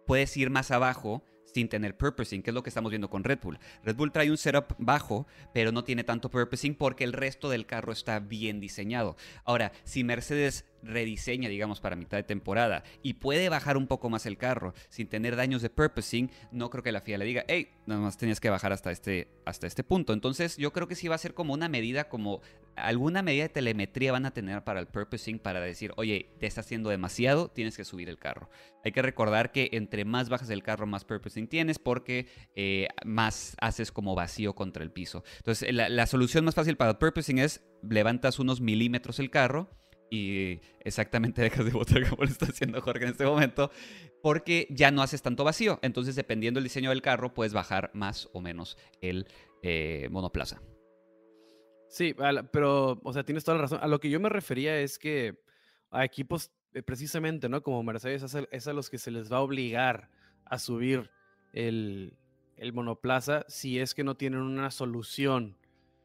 puedes ir más abajo sin tener purposing, que es lo que estamos viendo con Red Bull. Red Bull trae un setup bajo, pero no tiene tanto purposing porque el resto del carro está bien diseñado. Ahora, si Mercedes rediseña, digamos, para mitad de temporada y puede bajar un poco más el carro sin tener daños de purposing, no creo que la FIA le diga, hey, nada más tenías que bajar hasta este, hasta este punto. Entonces, yo creo que sí va a ser como una medida, como alguna medida de telemetría van a tener para el purposing para decir, oye, te está haciendo demasiado, tienes que subir el carro. Hay que recordar que entre más bajas el carro, más purposing tienes porque eh, más haces como vacío contra el piso. Entonces, la, la solución más fácil para el purposing es levantas unos milímetros el carro y exactamente dejas de botar como lo está haciendo Jorge en este momento, porque ya no haces tanto vacío. Entonces, dependiendo del diseño del carro, puedes bajar más o menos el eh, monoplaza. Sí, pero, o sea, tienes toda la razón. A lo que yo me refería es que a equipos, eh, precisamente, ¿no? Como Mercedes, es a los que se les va a obligar a subir el, el monoplaza si es que no tienen una solución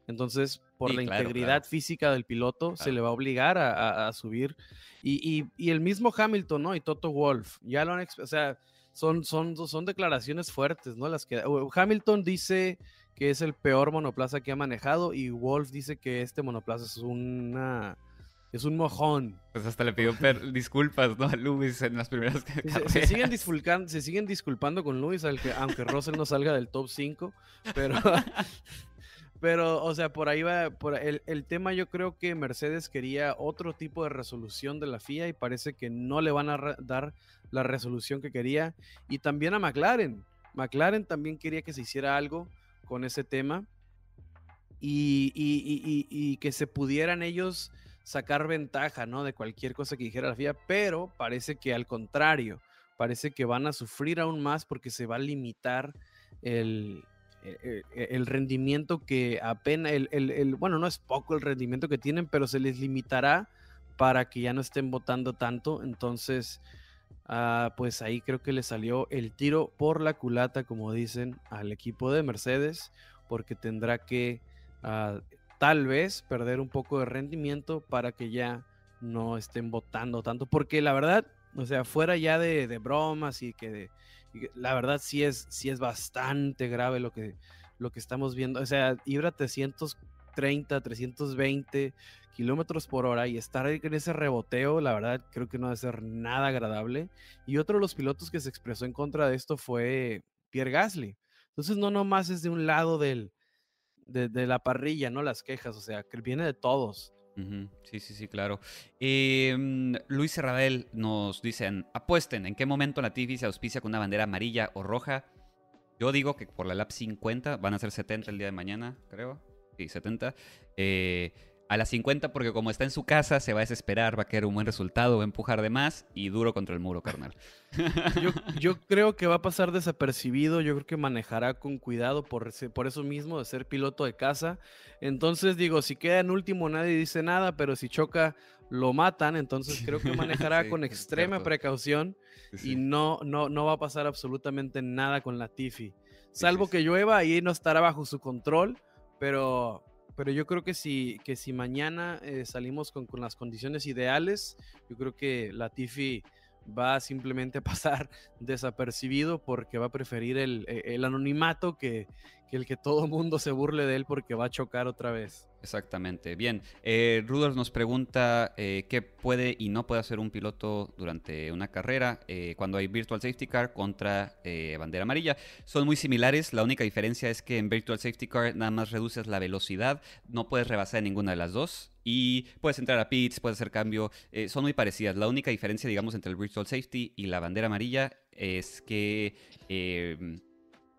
entonces, por la integridad física del piloto, se le va a obligar a, subir. Y, el mismo Hamilton, ¿no? Y Toto Wolf, ya lo han, o sea, son, son, son declaraciones fuertes, ¿no? Las que Hamilton dice que es el peor monoplaza que ha manejado y Wolf dice que este monoplaza es una es un mojón. Pues hasta le pidió disculpas, ¿no? A Luis en las primeras se, se, siguen disculpando, se siguen disculpando con Luis, aunque Russell no salga del top 5, pero, Pero, o sea, por ahí va, por el, el, tema yo creo que Mercedes quería otro tipo de resolución de la FIA y parece que no le van a dar la resolución que quería. Y también a McLaren. McLaren también quería que se hiciera algo con ese tema y, y, y, que se pudieran ellos sacar ventaja, ¿no? De cualquier cosa que dijera la FIA, pero parece que al contrario, parece que van a sufrir aún más porque se va a limitar el, e, e, el rendimiento que apenas, el, bueno, no es poco el rendimiento que tienen, pero se les limitará para que ya no estén votando tanto. Entonces, ah, pues ahí creo que le salió el tiro por la culata, como dicen, al equipo de Mercedes, porque tendrá que ah, tal vez perder un poco de rendimiento para que ya no estén votando tanto, porque la verdad, o sea, fuera ya de, bromas y que, la verdad sí es, sí es bastante grave lo que, lo que estamos viendo, o sea, Ibra 330, 320 kilómetros por hora y estar en ese reboteo, la verdad creo que no va a ser nada agradable. Y otro de los pilotos que se expresó en contra de esto fue Pierre Gasly. Entonces no nomás es de un lado del, de, la parrilla, ¿no? Las quejas, o sea, que viene de todos. Sí, sí, sí, claro. Em, Luis Serradel nos dicen, apuesten, ¿en qué momento la TV se auspicia con una bandera amarilla o roja? Yo digo que por la lap 50 van a ser 70 el día de mañana, creo. Sí, 70. Eh, a las 50 porque como está en su casa se va a desesperar, va a querer un buen resultado, va a empujar de más y duro contra el muro, carnal. Yo, creo que va a pasar desapercibido, yo creo que manejará con cuidado por, por eso mismo de ser piloto de casa. Entonces digo, si queda en último nadie dice nada, pero si choca lo matan, entonces creo que manejará con extrema precaución y no, no, no va a pasar absolutamente nada con la Tifi. Salvo que llueva, ahí no estará bajo su control, pero pero yo creo que si, que si mañana eh, salimos con, con, las condiciones ideales, yo creo que la Va a simplemente pasar desapercibido porque va a preferir el, e, el anonimato que, que el que todo mundo se burle de él porque va a chocar otra vez. Exactamente. Bien, eh, Rudolf nos pregunta eh, qué puede y no puede hacer un piloto durante una carrera eh, cuando hay Virtual Safety Car contra eh, bandera amarilla. Son muy similares, la única diferencia es que en Virtual Safety Car nada más reduces la velocidad, no puedes rebasar ninguna de las dos y puedes entrar a pits, puedes hacer cambio, son muy parecidas. La única diferencia, digamos, entre el Virtual Safety y la bandera amarilla es que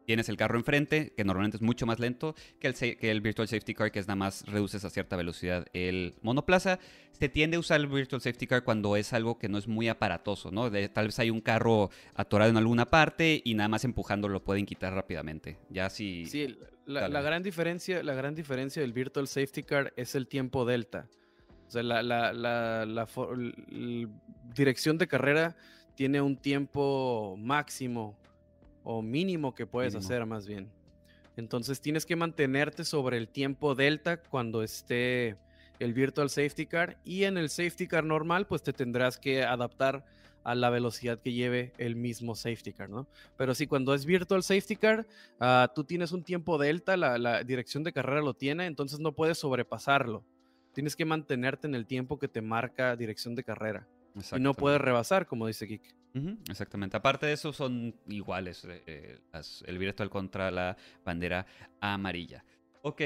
tienes el carro enfrente, que normalmente es mucho más lento que el, que el Virtual Safety Car, que es nada más reduces a cierta velocidad el monoplaza. Se tiende a usar el Virtual Safety Car cuando es algo que no es muy aparatoso, ¿no? tal vez hay un carro atorado en alguna parte y nada más empujando lo pueden quitar rápidamente. Ya si... Sí, la, gran diferencia, la gran diferencia del Virtual Safety Car es el tiempo delta. O sea, la, la dirección de carrera tiene un tiempo máximo o mínimo que puedes hacer más bien. Entonces tienes que mantenerte sobre el tiempo delta cuando esté el virtual safety car y en el safety car normal pues te tendrás que adaptar a la velocidad que lleve el mismo safety car, ¿no? Pero si cuando es virtual safety car, ah, tú tienes un tiempo delta, la, la, dirección de carrera lo tiene, entonces no puedes sobrepasarlo. Tienes que mantenerte en el tiempo que te marca dirección de carrera. Y no puedes rebasar, como dice Kik exactamente. Aparte de eso, son iguales eh, eh, el virtual contra la bandera amarilla. Ok.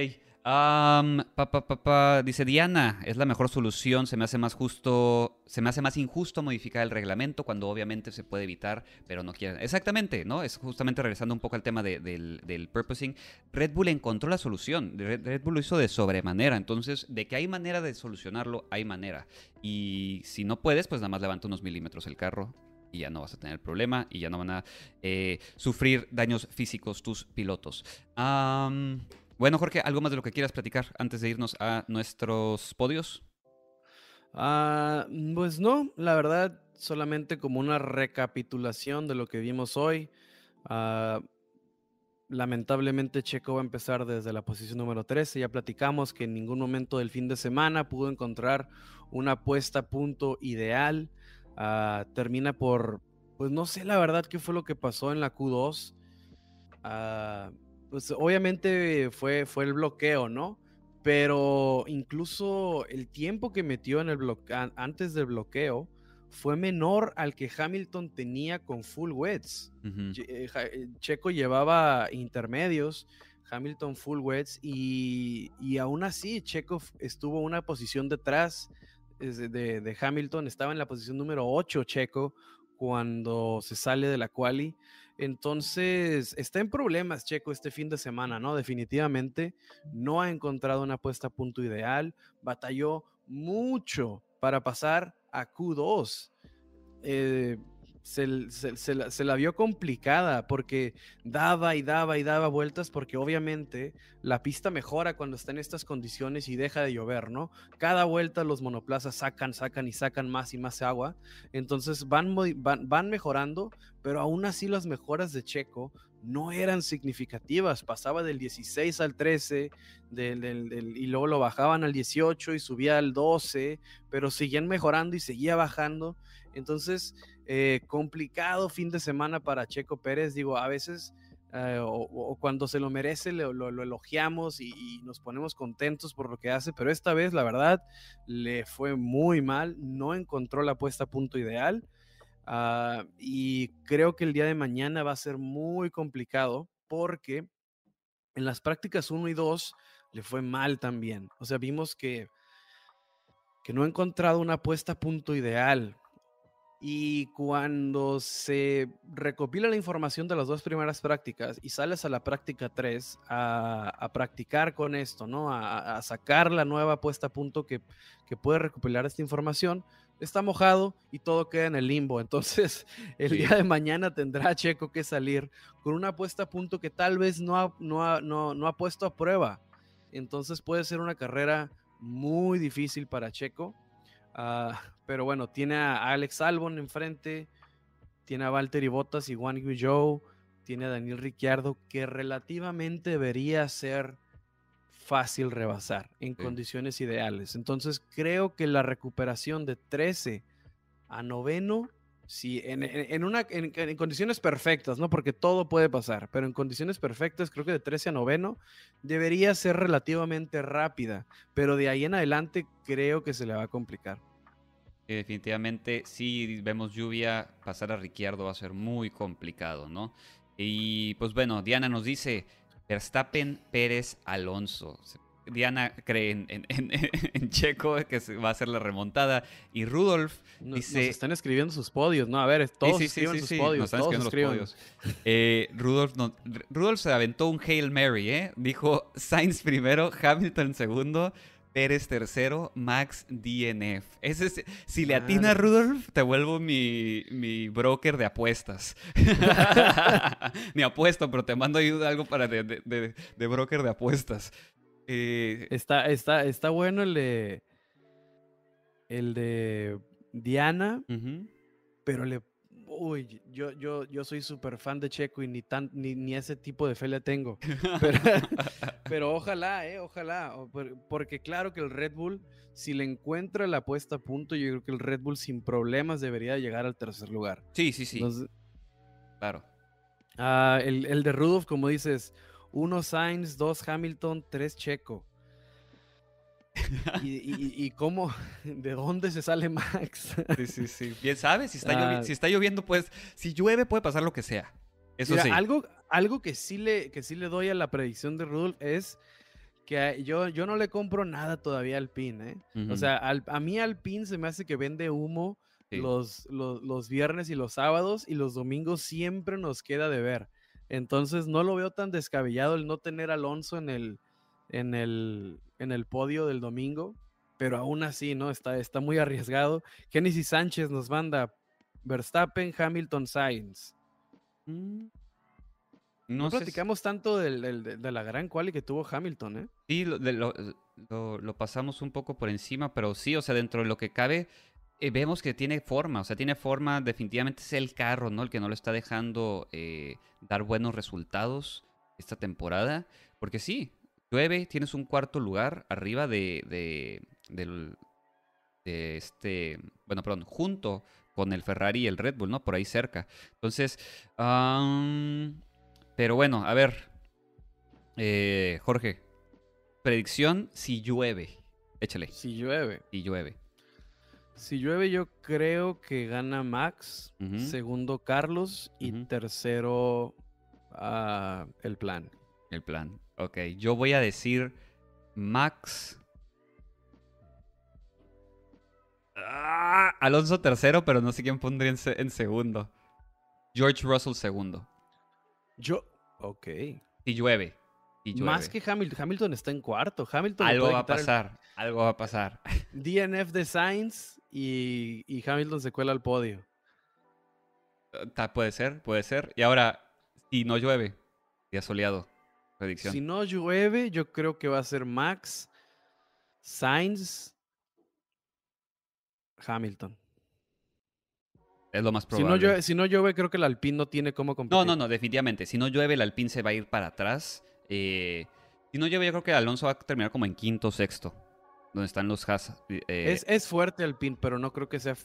Dice Diana, es la mejor solución, se me hace más justo, se me hace más injusto modificar el reglamento cuando obviamente se puede evitar, pero no quieren. Exactamente, ¿no? Es justamente regresando un poco al tema del, del, purposing. Red Bull encontró la solución, Red Bull lo hizo de sobremanera, entonces de que hay manera de solucionarlo, hay manera. Y si no puedes, pues nada más levanta unos milímetros el carro y ya no vas a tener problema y ya no van a eh, sufrir daños físicos tus pilotos. Bueno, Jorge, ¿algo más de lo que quieras platicar antes de irnos a nuestros podios? Ah, pues no, la verdad, solamente como una recapitulación de lo que vimos hoy. Ah, lamentablemente Checo va a empezar desde la posición número 13. Ya platicamos que en ningún momento del fin de semana pudo encontrar una puesta a punto ideal. Ah, termina por, pues no sé la verdad qué fue lo que pasó en la Q2. Ah, pues obviamente fue, fue el bloqueo, ¿no? Pero incluso el tiempo que metió en el antes del bloqueo fue menor al que Hamilton tenía con full wets. Eh, eh, Checo llevaba intermedios, Hamilton full wets y, y aún así Checo estuvo una posición detrás de, Hamilton, estaba en la posición número 8 Checo cuando se sale de la quali. Entonces, está en problemas Checo este fin de semana, ¿no? Definitivamente no ha encontrado una puesta a punto ideal, batalló mucho para pasar a Q2. Eh, se, la, vio complicada porque daba y daba y daba vueltas porque obviamente la pista mejora cuando está en estas condiciones y deja de llover, ¿no? Cada vuelta los monoplazas sacan, sacan y sacan más y más agua. Entonces van, van, van mejorando, pero aún así las mejoras de Checo no eran significativas. Pasaba del 16 al 13 y luego lo bajaban al 18 y subía al 12, pero seguían mejorando y seguía bajando. Entonces, eh, complicado fin de semana para Checo Pérez. Digo, a veces eh, o, cuando se lo merece lo, elogiamos y, nos ponemos contentos por lo que hace, pero esta vez la verdad le fue muy mal, no encontró la puesta a punto ideal ah, y creo que el día de mañana va a ser muy complicado porque en las prácticas 1 y 2 le fue mal también. O sea, vimos que, que no ha encontrado una puesta a punto ideal. Y cuando se recopila la información de las dos primeras prácticas y sales a la práctica 3 a, practicar con esto, ¿no? A, sacar la nueva puesta a punto que, que, puede recopilar esta información, está mojado y todo queda en el limbo. Entonces, el día de mañana tendrá Checo que salir con una puesta a punto que tal vez no ha, no no, no ha puesto a prueba. Entonces puede ser una carrera muy difícil para Checo. Uh, pero bueno, tiene a Alex Albon enfrente, tiene a Valtteri Bottas y Juan Joe, tiene a Daniel Ricciardo, que relativamente debería ser fácil rebasar en condiciones ideales. Entonces creo que la recuperación de 13 a noveno, si en, una, en, condiciones perfectas, ¿no? Porque todo puede pasar, pero en condiciones perfectas, creo que de 13 a noveno debería ser relativamente rápida, pero de ahí en adelante creo que se le va a complicar definitivamente, si vemos lluvia, pasar a Ricciardo va a ser muy complicado, ¿no? Y pues bueno, Diana nos dice, Verstappen, Pérez, Alonso. Diana cree en, Checo que va a ser la remontada. Y Rudolf dice. Nos están escribiendo sus podios, ¿no? A ver, todos sí, sí, sus podios. Nos están escribiendo los podios. Eh, Rudolf, Rudolf se aventó un Hail Mary, ¿eh? Dijo Sainz primero, Hamilton segundo, Pérez tercero, Max DNF. Ese si le atina a Rudolf, te vuelvo mi, broker de apuestas. Ni apuesto, pero te mando ayuda algo para de, broker de apuestas. Eh, está, está, está bueno el de. El de Diana, pero le uy, yo, yo, yo soy súper fan de Checo y ni, tan, ni, ese tipo de fe le tengo. Pero, ojalá, eh, ojalá. Porque claro que el Red Bull, si le encuentra la puesta a punto, yo creo que el Red Bull sin problemas debería llegar al tercer lugar. Sí, sí, sí. claro. Ah, el, el de Rudolph, como dices, uno Sainz, dos Hamilton, tres Checo. y, cómo, de dónde se sale Max. sí, sí, sí. Bien sabes, si está, lloviendo, ah. si está lloviendo, pues, si llueve puede pasar lo que sea. Eso sí. Algo, algo que, sí le, que sí le doy a la predicción de Rudolf es que yo, yo no le compro nada todavía al PIN, ¿eh? O sea, a mí al PIN se me hace que vende humo los, los, los, viernes y los sábados y los domingos siempre nos queda de ver. Entonces no lo veo tan descabellado el no tener a Alonso en el, en el, en el podio del domingo, pero aún así, ¿no? Está, está muy arriesgado. Genesis Sánchez nos manda Verstappen, Hamilton, Sainz. Mm. No, platicamos tanto de la gran quali que tuvo Hamilton, ¿eh? Sí, lo, pasamos un poco por encima, pero sí, o sea, dentro de lo que cabe, eh, vemos que tiene forma, o sea, tiene forma, definitivamente es el carro, ¿no? El que no lo está dejando eh, dar buenos resultados esta temporada, porque sí, llueve, tienes un cuarto lugar arriba de, de este, bueno, perdón, junto con el Ferrari y el Red Bull, ¿no? Por ahí cerca. Entonces, pero bueno, a ver, eh, Jorge, predicción si llueve. Échale. Si llueve. Si llueve. Si llueve, yo creo que gana Max, segundo Carlos y tercero ah, el plan. El plan. Ok, yo voy a decir Max. Ah, Alonso tercero, pero no sé quién pondría en, segundo. George Russell segundo. Yo, ok. Y llueve. Más que Hamilton. Hamilton está en cuarto. Hamilton algo va a pasar. Algo va a pasar. DNF de Sainz y, y Hamilton se cuela al podio. Ta- Puede ser, puede ser. Y ahora, si no llueve, día soleado, predicción. Si no llueve, yo creo que va a ser Max, Sainz, Hamilton. es lo más Si probable. no, llueve, si no llueve, creo que el Alpine no tiene cómo competir. No, no, no, definitivamente. Si no llueve, el Alpine se va a ir para atrás. Eh, si no llueve, yo creo que Alonso va a terminar como en quinto o sexto, donde están los Haas. eh, Es, es fuerte Alpine, pero no creo que sea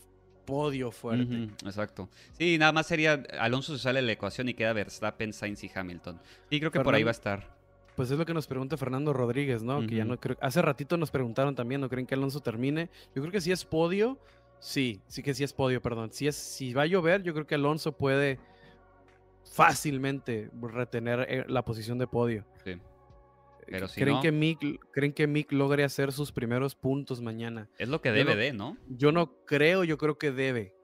podio fuerte. Exacto. Sí, nada más sería Alonso se sale de la ecuación y queda Verstappen, Sainz y Hamilton. Y creo que por ahí va a estar. Pues es lo que nos pregunta Fernando Rodríguez, ¿no? Que ya no creo. Hace ratito nos preguntaron también, ¿no creen que Alonso termine? Yo creo que si es podio, sí, sí que sí es podio, perdón. Si es, si va a llover, yo creo que Alonso puede fácilmente retener eh, la posición de podio. Sí. Pero si ¿Creen, no- que Mick, ¿Creen que Mick logre hacer sus primeros puntos mañana? Es lo que debe no- de, ¿no? Yo no creo, yo creo que debe.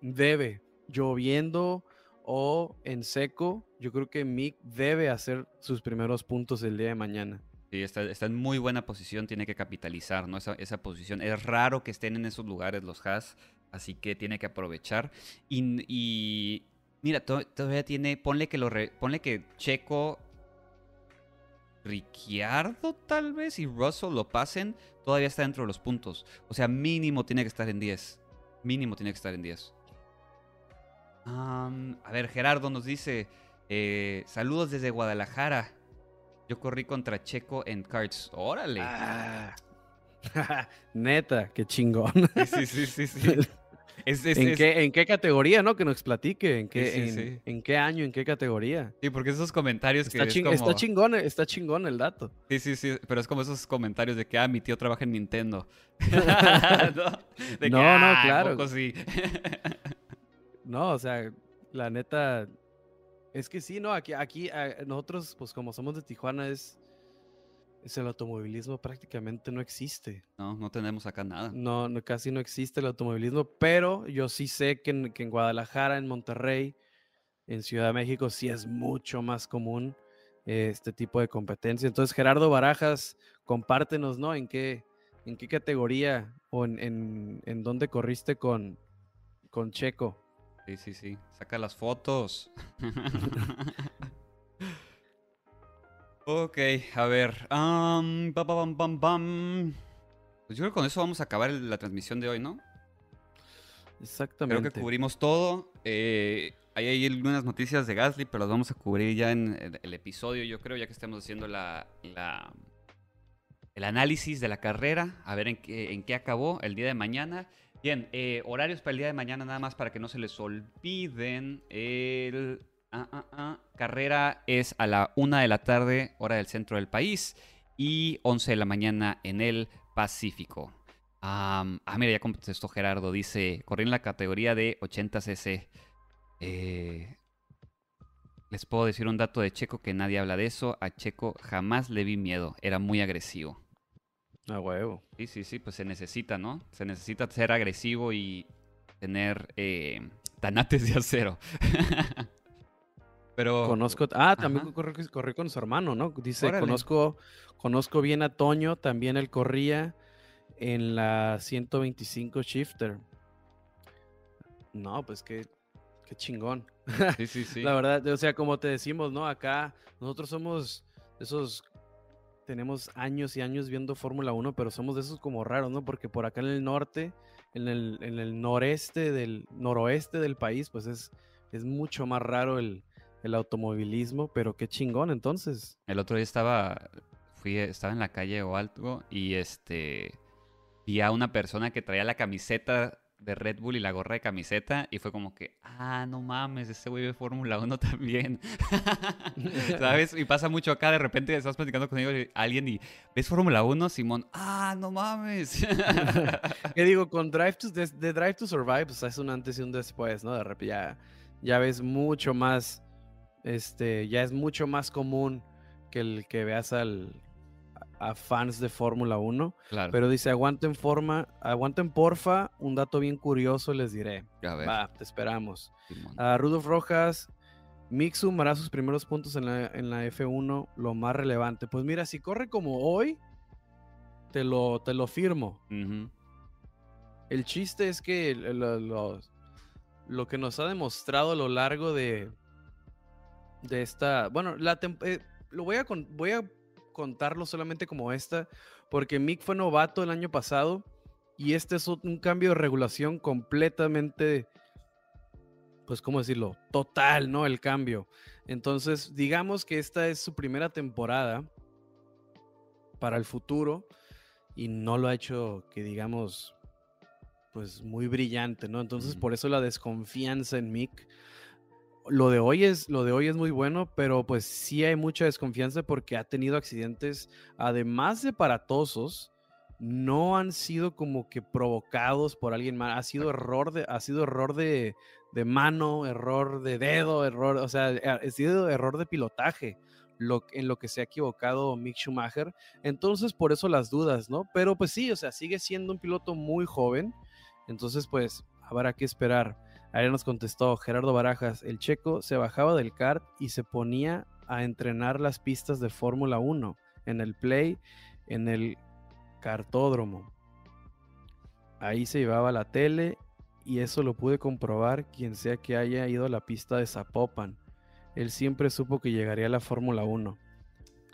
Debe. Lloviendo o en seco, yo creo que Mick debe hacer sus primeros puntos el día de mañana. Sí, está, está en muy buena posición, tiene que capitalizar, ¿no? Esa, esa posición. Es raro que estén en esos lugares los Haas, así que tiene que aprovechar. Y, y mira, to- todavía tiene, ponle que lo re- ponle que Checo, Ricciardo tal vez y Russell lo pasen, todavía está dentro de los puntos. O sea, mínimo tiene que estar en 10. Mínimo tiene que estar en 10. Am, a ver, Gerardo nos dice, eh, saludos desde Guadalajara. Yo corrí contra Checo en karts. Órale. Ah. Neta, qué chingón. Sí, sí, sí, sí. sí. Es- es- ¿En, es- qué, ¿En qué categoría, no? Que nos platique. ¿En qué, sí, en, sí. en qué año, en qué categoría? Sí, porque esos comentarios que Está, ching- como... está chingón, está chingón el dato. Sí, sí, sí, pero es como esos comentarios de que, ah, mi tío trabaja en Nintendo. ¿No? Que, No, "Ah, ¿a claro. poco sí?" No, o sea, la neta. Es que sí, ¿no? Aquí, aquí nosotros, pues como somos de Tijuana, es, es el automovilismo prácticamente no existe. no, no tenemos acá nada. No, no, casi no existe el automovilismo, pero yo sí sé que en, que en Guadalajara, en Monterrey, en Ciudad de México, sí es mucho más común eh, este tipo de competencia. Entonces, Gerardo Barajas, compártenos, ¿no? ¿En qué, en qué categoría o en, en, en dónde corriste con, con Checo? Sí, sí, sí. Saca las fotos. ok, a ver. Pues yo creo que con eso vamos a acabar la transmisión de hoy, ¿no? Creo Exactamente. que cubrimos todo. Eh, hay algunas noticias de Gasly, pero las vamos a cubrir ya en el, el episodio, yo creo, ya que estemos haciendo la, la- el análisis de la carrera, a ver en qué, en qué acabó el día de mañana. Bien, eh, horarios para el día de mañana, nada más para que no se les olviden. El ah, ah, ah, carrera es a la una de la tarde, hora del centro del país, y 11 de la mañana en el Pacífico. Ah, mira, ya contestó Gerardo. Dice, corrí en la categoría de 80cc. Eh, les puedo decir un dato de Checo que nadie habla de eso. A Checo jamás le vi miedo. Era muy agresivo. A huevo. Sí, sí, sí, pues se necesita, ¿no? Se necesita ser agresivo y tener eh, tanates de acero. Pero... Conozco, ah, también Ajá. corrió, corrió con su hermano, ¿no? Dice, Órale. conozco, conozco bien a Toño, también él corría en la 125 Shifter. No, pues qué, qué chingón. Sí, sí, sí. La verdad, o sea, como te decimos, ¿no? Acá nosotros somos esos, tenemos años y años viendo Fórmula 1, pero somos de esos como raros, ¿no? Porque por acá en el norte, en el, en el noreste del, noroeste del país, pues es, es mucho más raro el, el automovilismo, pero qué chingón entonces. El otro día estaba, fui, estaba en la calle o algo y este vi a una persona que traía la camiseta de Red Bull y la gorra de camiseta y fue como que, ah, no mames, ese güey ve Fórmula 1 también. ¿Sabes? Y pasa mucho acá, de repente estás platicando con alguien y ves Fórmula 1, Simón, ah, no mames. ¿Qué digo? Con Drive to, de, de Drive to Survive, pues es un antes y un después, ¿no? De repente ya, ya ves mucho más, este, ya es mucho más común que el que veas al, a fans de Fórmula 1. claro. Pero dice, aguanten forma, aguanten porfa, un dato bien curioso les diré. a ver, Va, te esperamos. A Rudolf Rojas, Mick sumará sus primeros puntos en la, en la F1, lo más relevante. Pues mira, si corre como hoy, te lo, te lo firmo. El chiste es que el- los, lo que nos ha demostrado a lo largo de, de esta, bueno, la eh, lo voy a, voy a contarlo solamente como esta, porque Mick fue novato el año pasado y este es un cambio de regulación completamente, pues, ¿cómo decirlo? Total, ¿no? El cambio. Entonces, digamos que esta es su primera temporada para el futuro y no lo ha hecho, que digamos, pues muy brillante, ¿no? Entonces, por eso la desconfianza en Mick. Lo de hoy es lo de hoy es muy bueno, pero pues sí hay mucha desconfianza porque ha tenido accidentes además de paratosos, no han sido como que provocados por alguien más, ha sido error de ha sido error de, de mano, error de dedo, error, o sea, ha sido error de pilotaje en lo que se ha equivocado Mick Schumacher. Entonces, por eso las dudas, ¿no? Pero pues sí, o sea, sigue siendo un piloto muy joven. Entonces, pues habrá que esperar. Ahí nos contestó Gerardo Barajas, el checo se bajaba del kart y se ponía a entrenar las pistas de Fórmula 1 en el play, en el cartódromo. Ahí se llevaba la tele y eso lo pude comprobar quien sea que haya ido a la pista de Zapopan él siempre supo que llegaría a la Fórmula 1.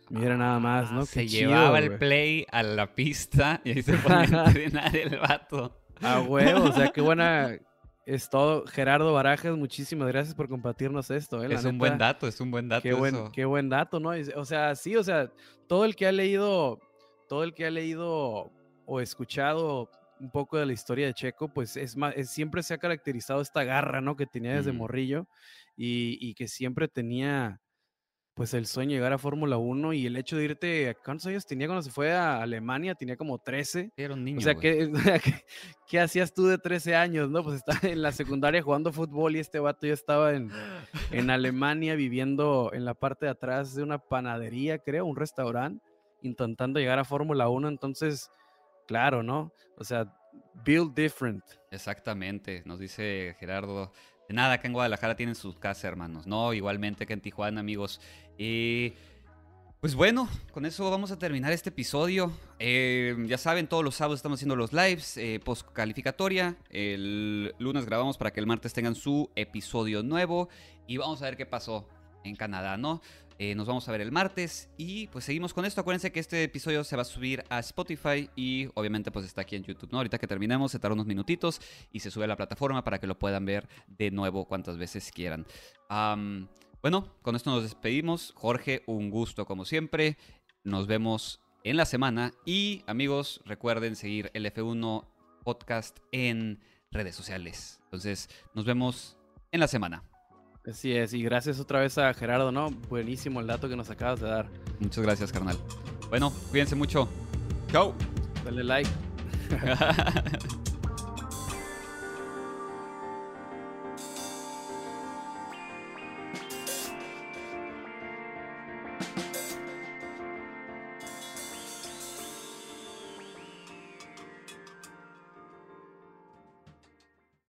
Mira nada más, ¿no? Ah, se llevaba el play a la pista y ahí se ponía a entrenar el vato. A huevo, o sea, qué buena es todo. Gerardo Barajas, muchísimas gracias por compartirnos esto. ¿eh? es un buen dato, es un buen dato. Qué buen, qué buen dato, ¿no? O sea, sí, o sea, todo el que ha leído, todo el que ha leído o escuchado un poco de la historia de Checo, pues es más, siempre se ha caracterizado esta garra, ¿no? Que tenía desde morrillo y, que siempre tenía pues el sueño de llegar a Fórmula 1 y el hecho de irte, ¿cuántos años tenía cuando se fue a Alemania? Tenía como 13. Era un niño. O sea, ¿qué, ¿qué, hacías tú de 13 años? No, pues estaba en la secundaria jugando fútbol y este vato ya estaba en, en Alemania viviendo en la parte de atrás de una panadería, creo, un restaurante, intentando llegar a Fórmula 1. Entonces, claro, ¿no? O sea, build different. Exactamente, nos dice Gerardo. De nada, acá en Guadalajara tienen sus casas, hermanos. No, igualmente que en Tijuana, amigos. Y pues bueno, con eso vamos a terminar este episodio. Eh, ya saben, todos los sábados estamos haciendo los lives eh, post calificatoria. El lunes grabamos para que el martes tengan su episodio nuevo. Y vamos a ver qué pasó en Canadá, ¿no? Eh, nos vamos a ver el martes y pues seguimos con esto. Acuérdense que este episodio se va a subir a Spotify y obviamente pues está aquí en YouTube, ¿no? Ahorita que terminemos se tarda unos minutitos y se sube a la plataforma para que lo puedan ver de nuevo cuantas veces quieran. bueno, con esto nos despedimos. Jorge, un gusto como siempre. Nos vemos en la semana y amigos, recuerden seguir el F1 podcast en redes sociales. Entonces, nos vemos en la semana. Así es, y gracias otra vez a Gerardo, ¿no? Buenísimo el dato que nos acabas de dar. Muchas gracias, carnal. Bueno, cuídense mucho. Chao. Dale like.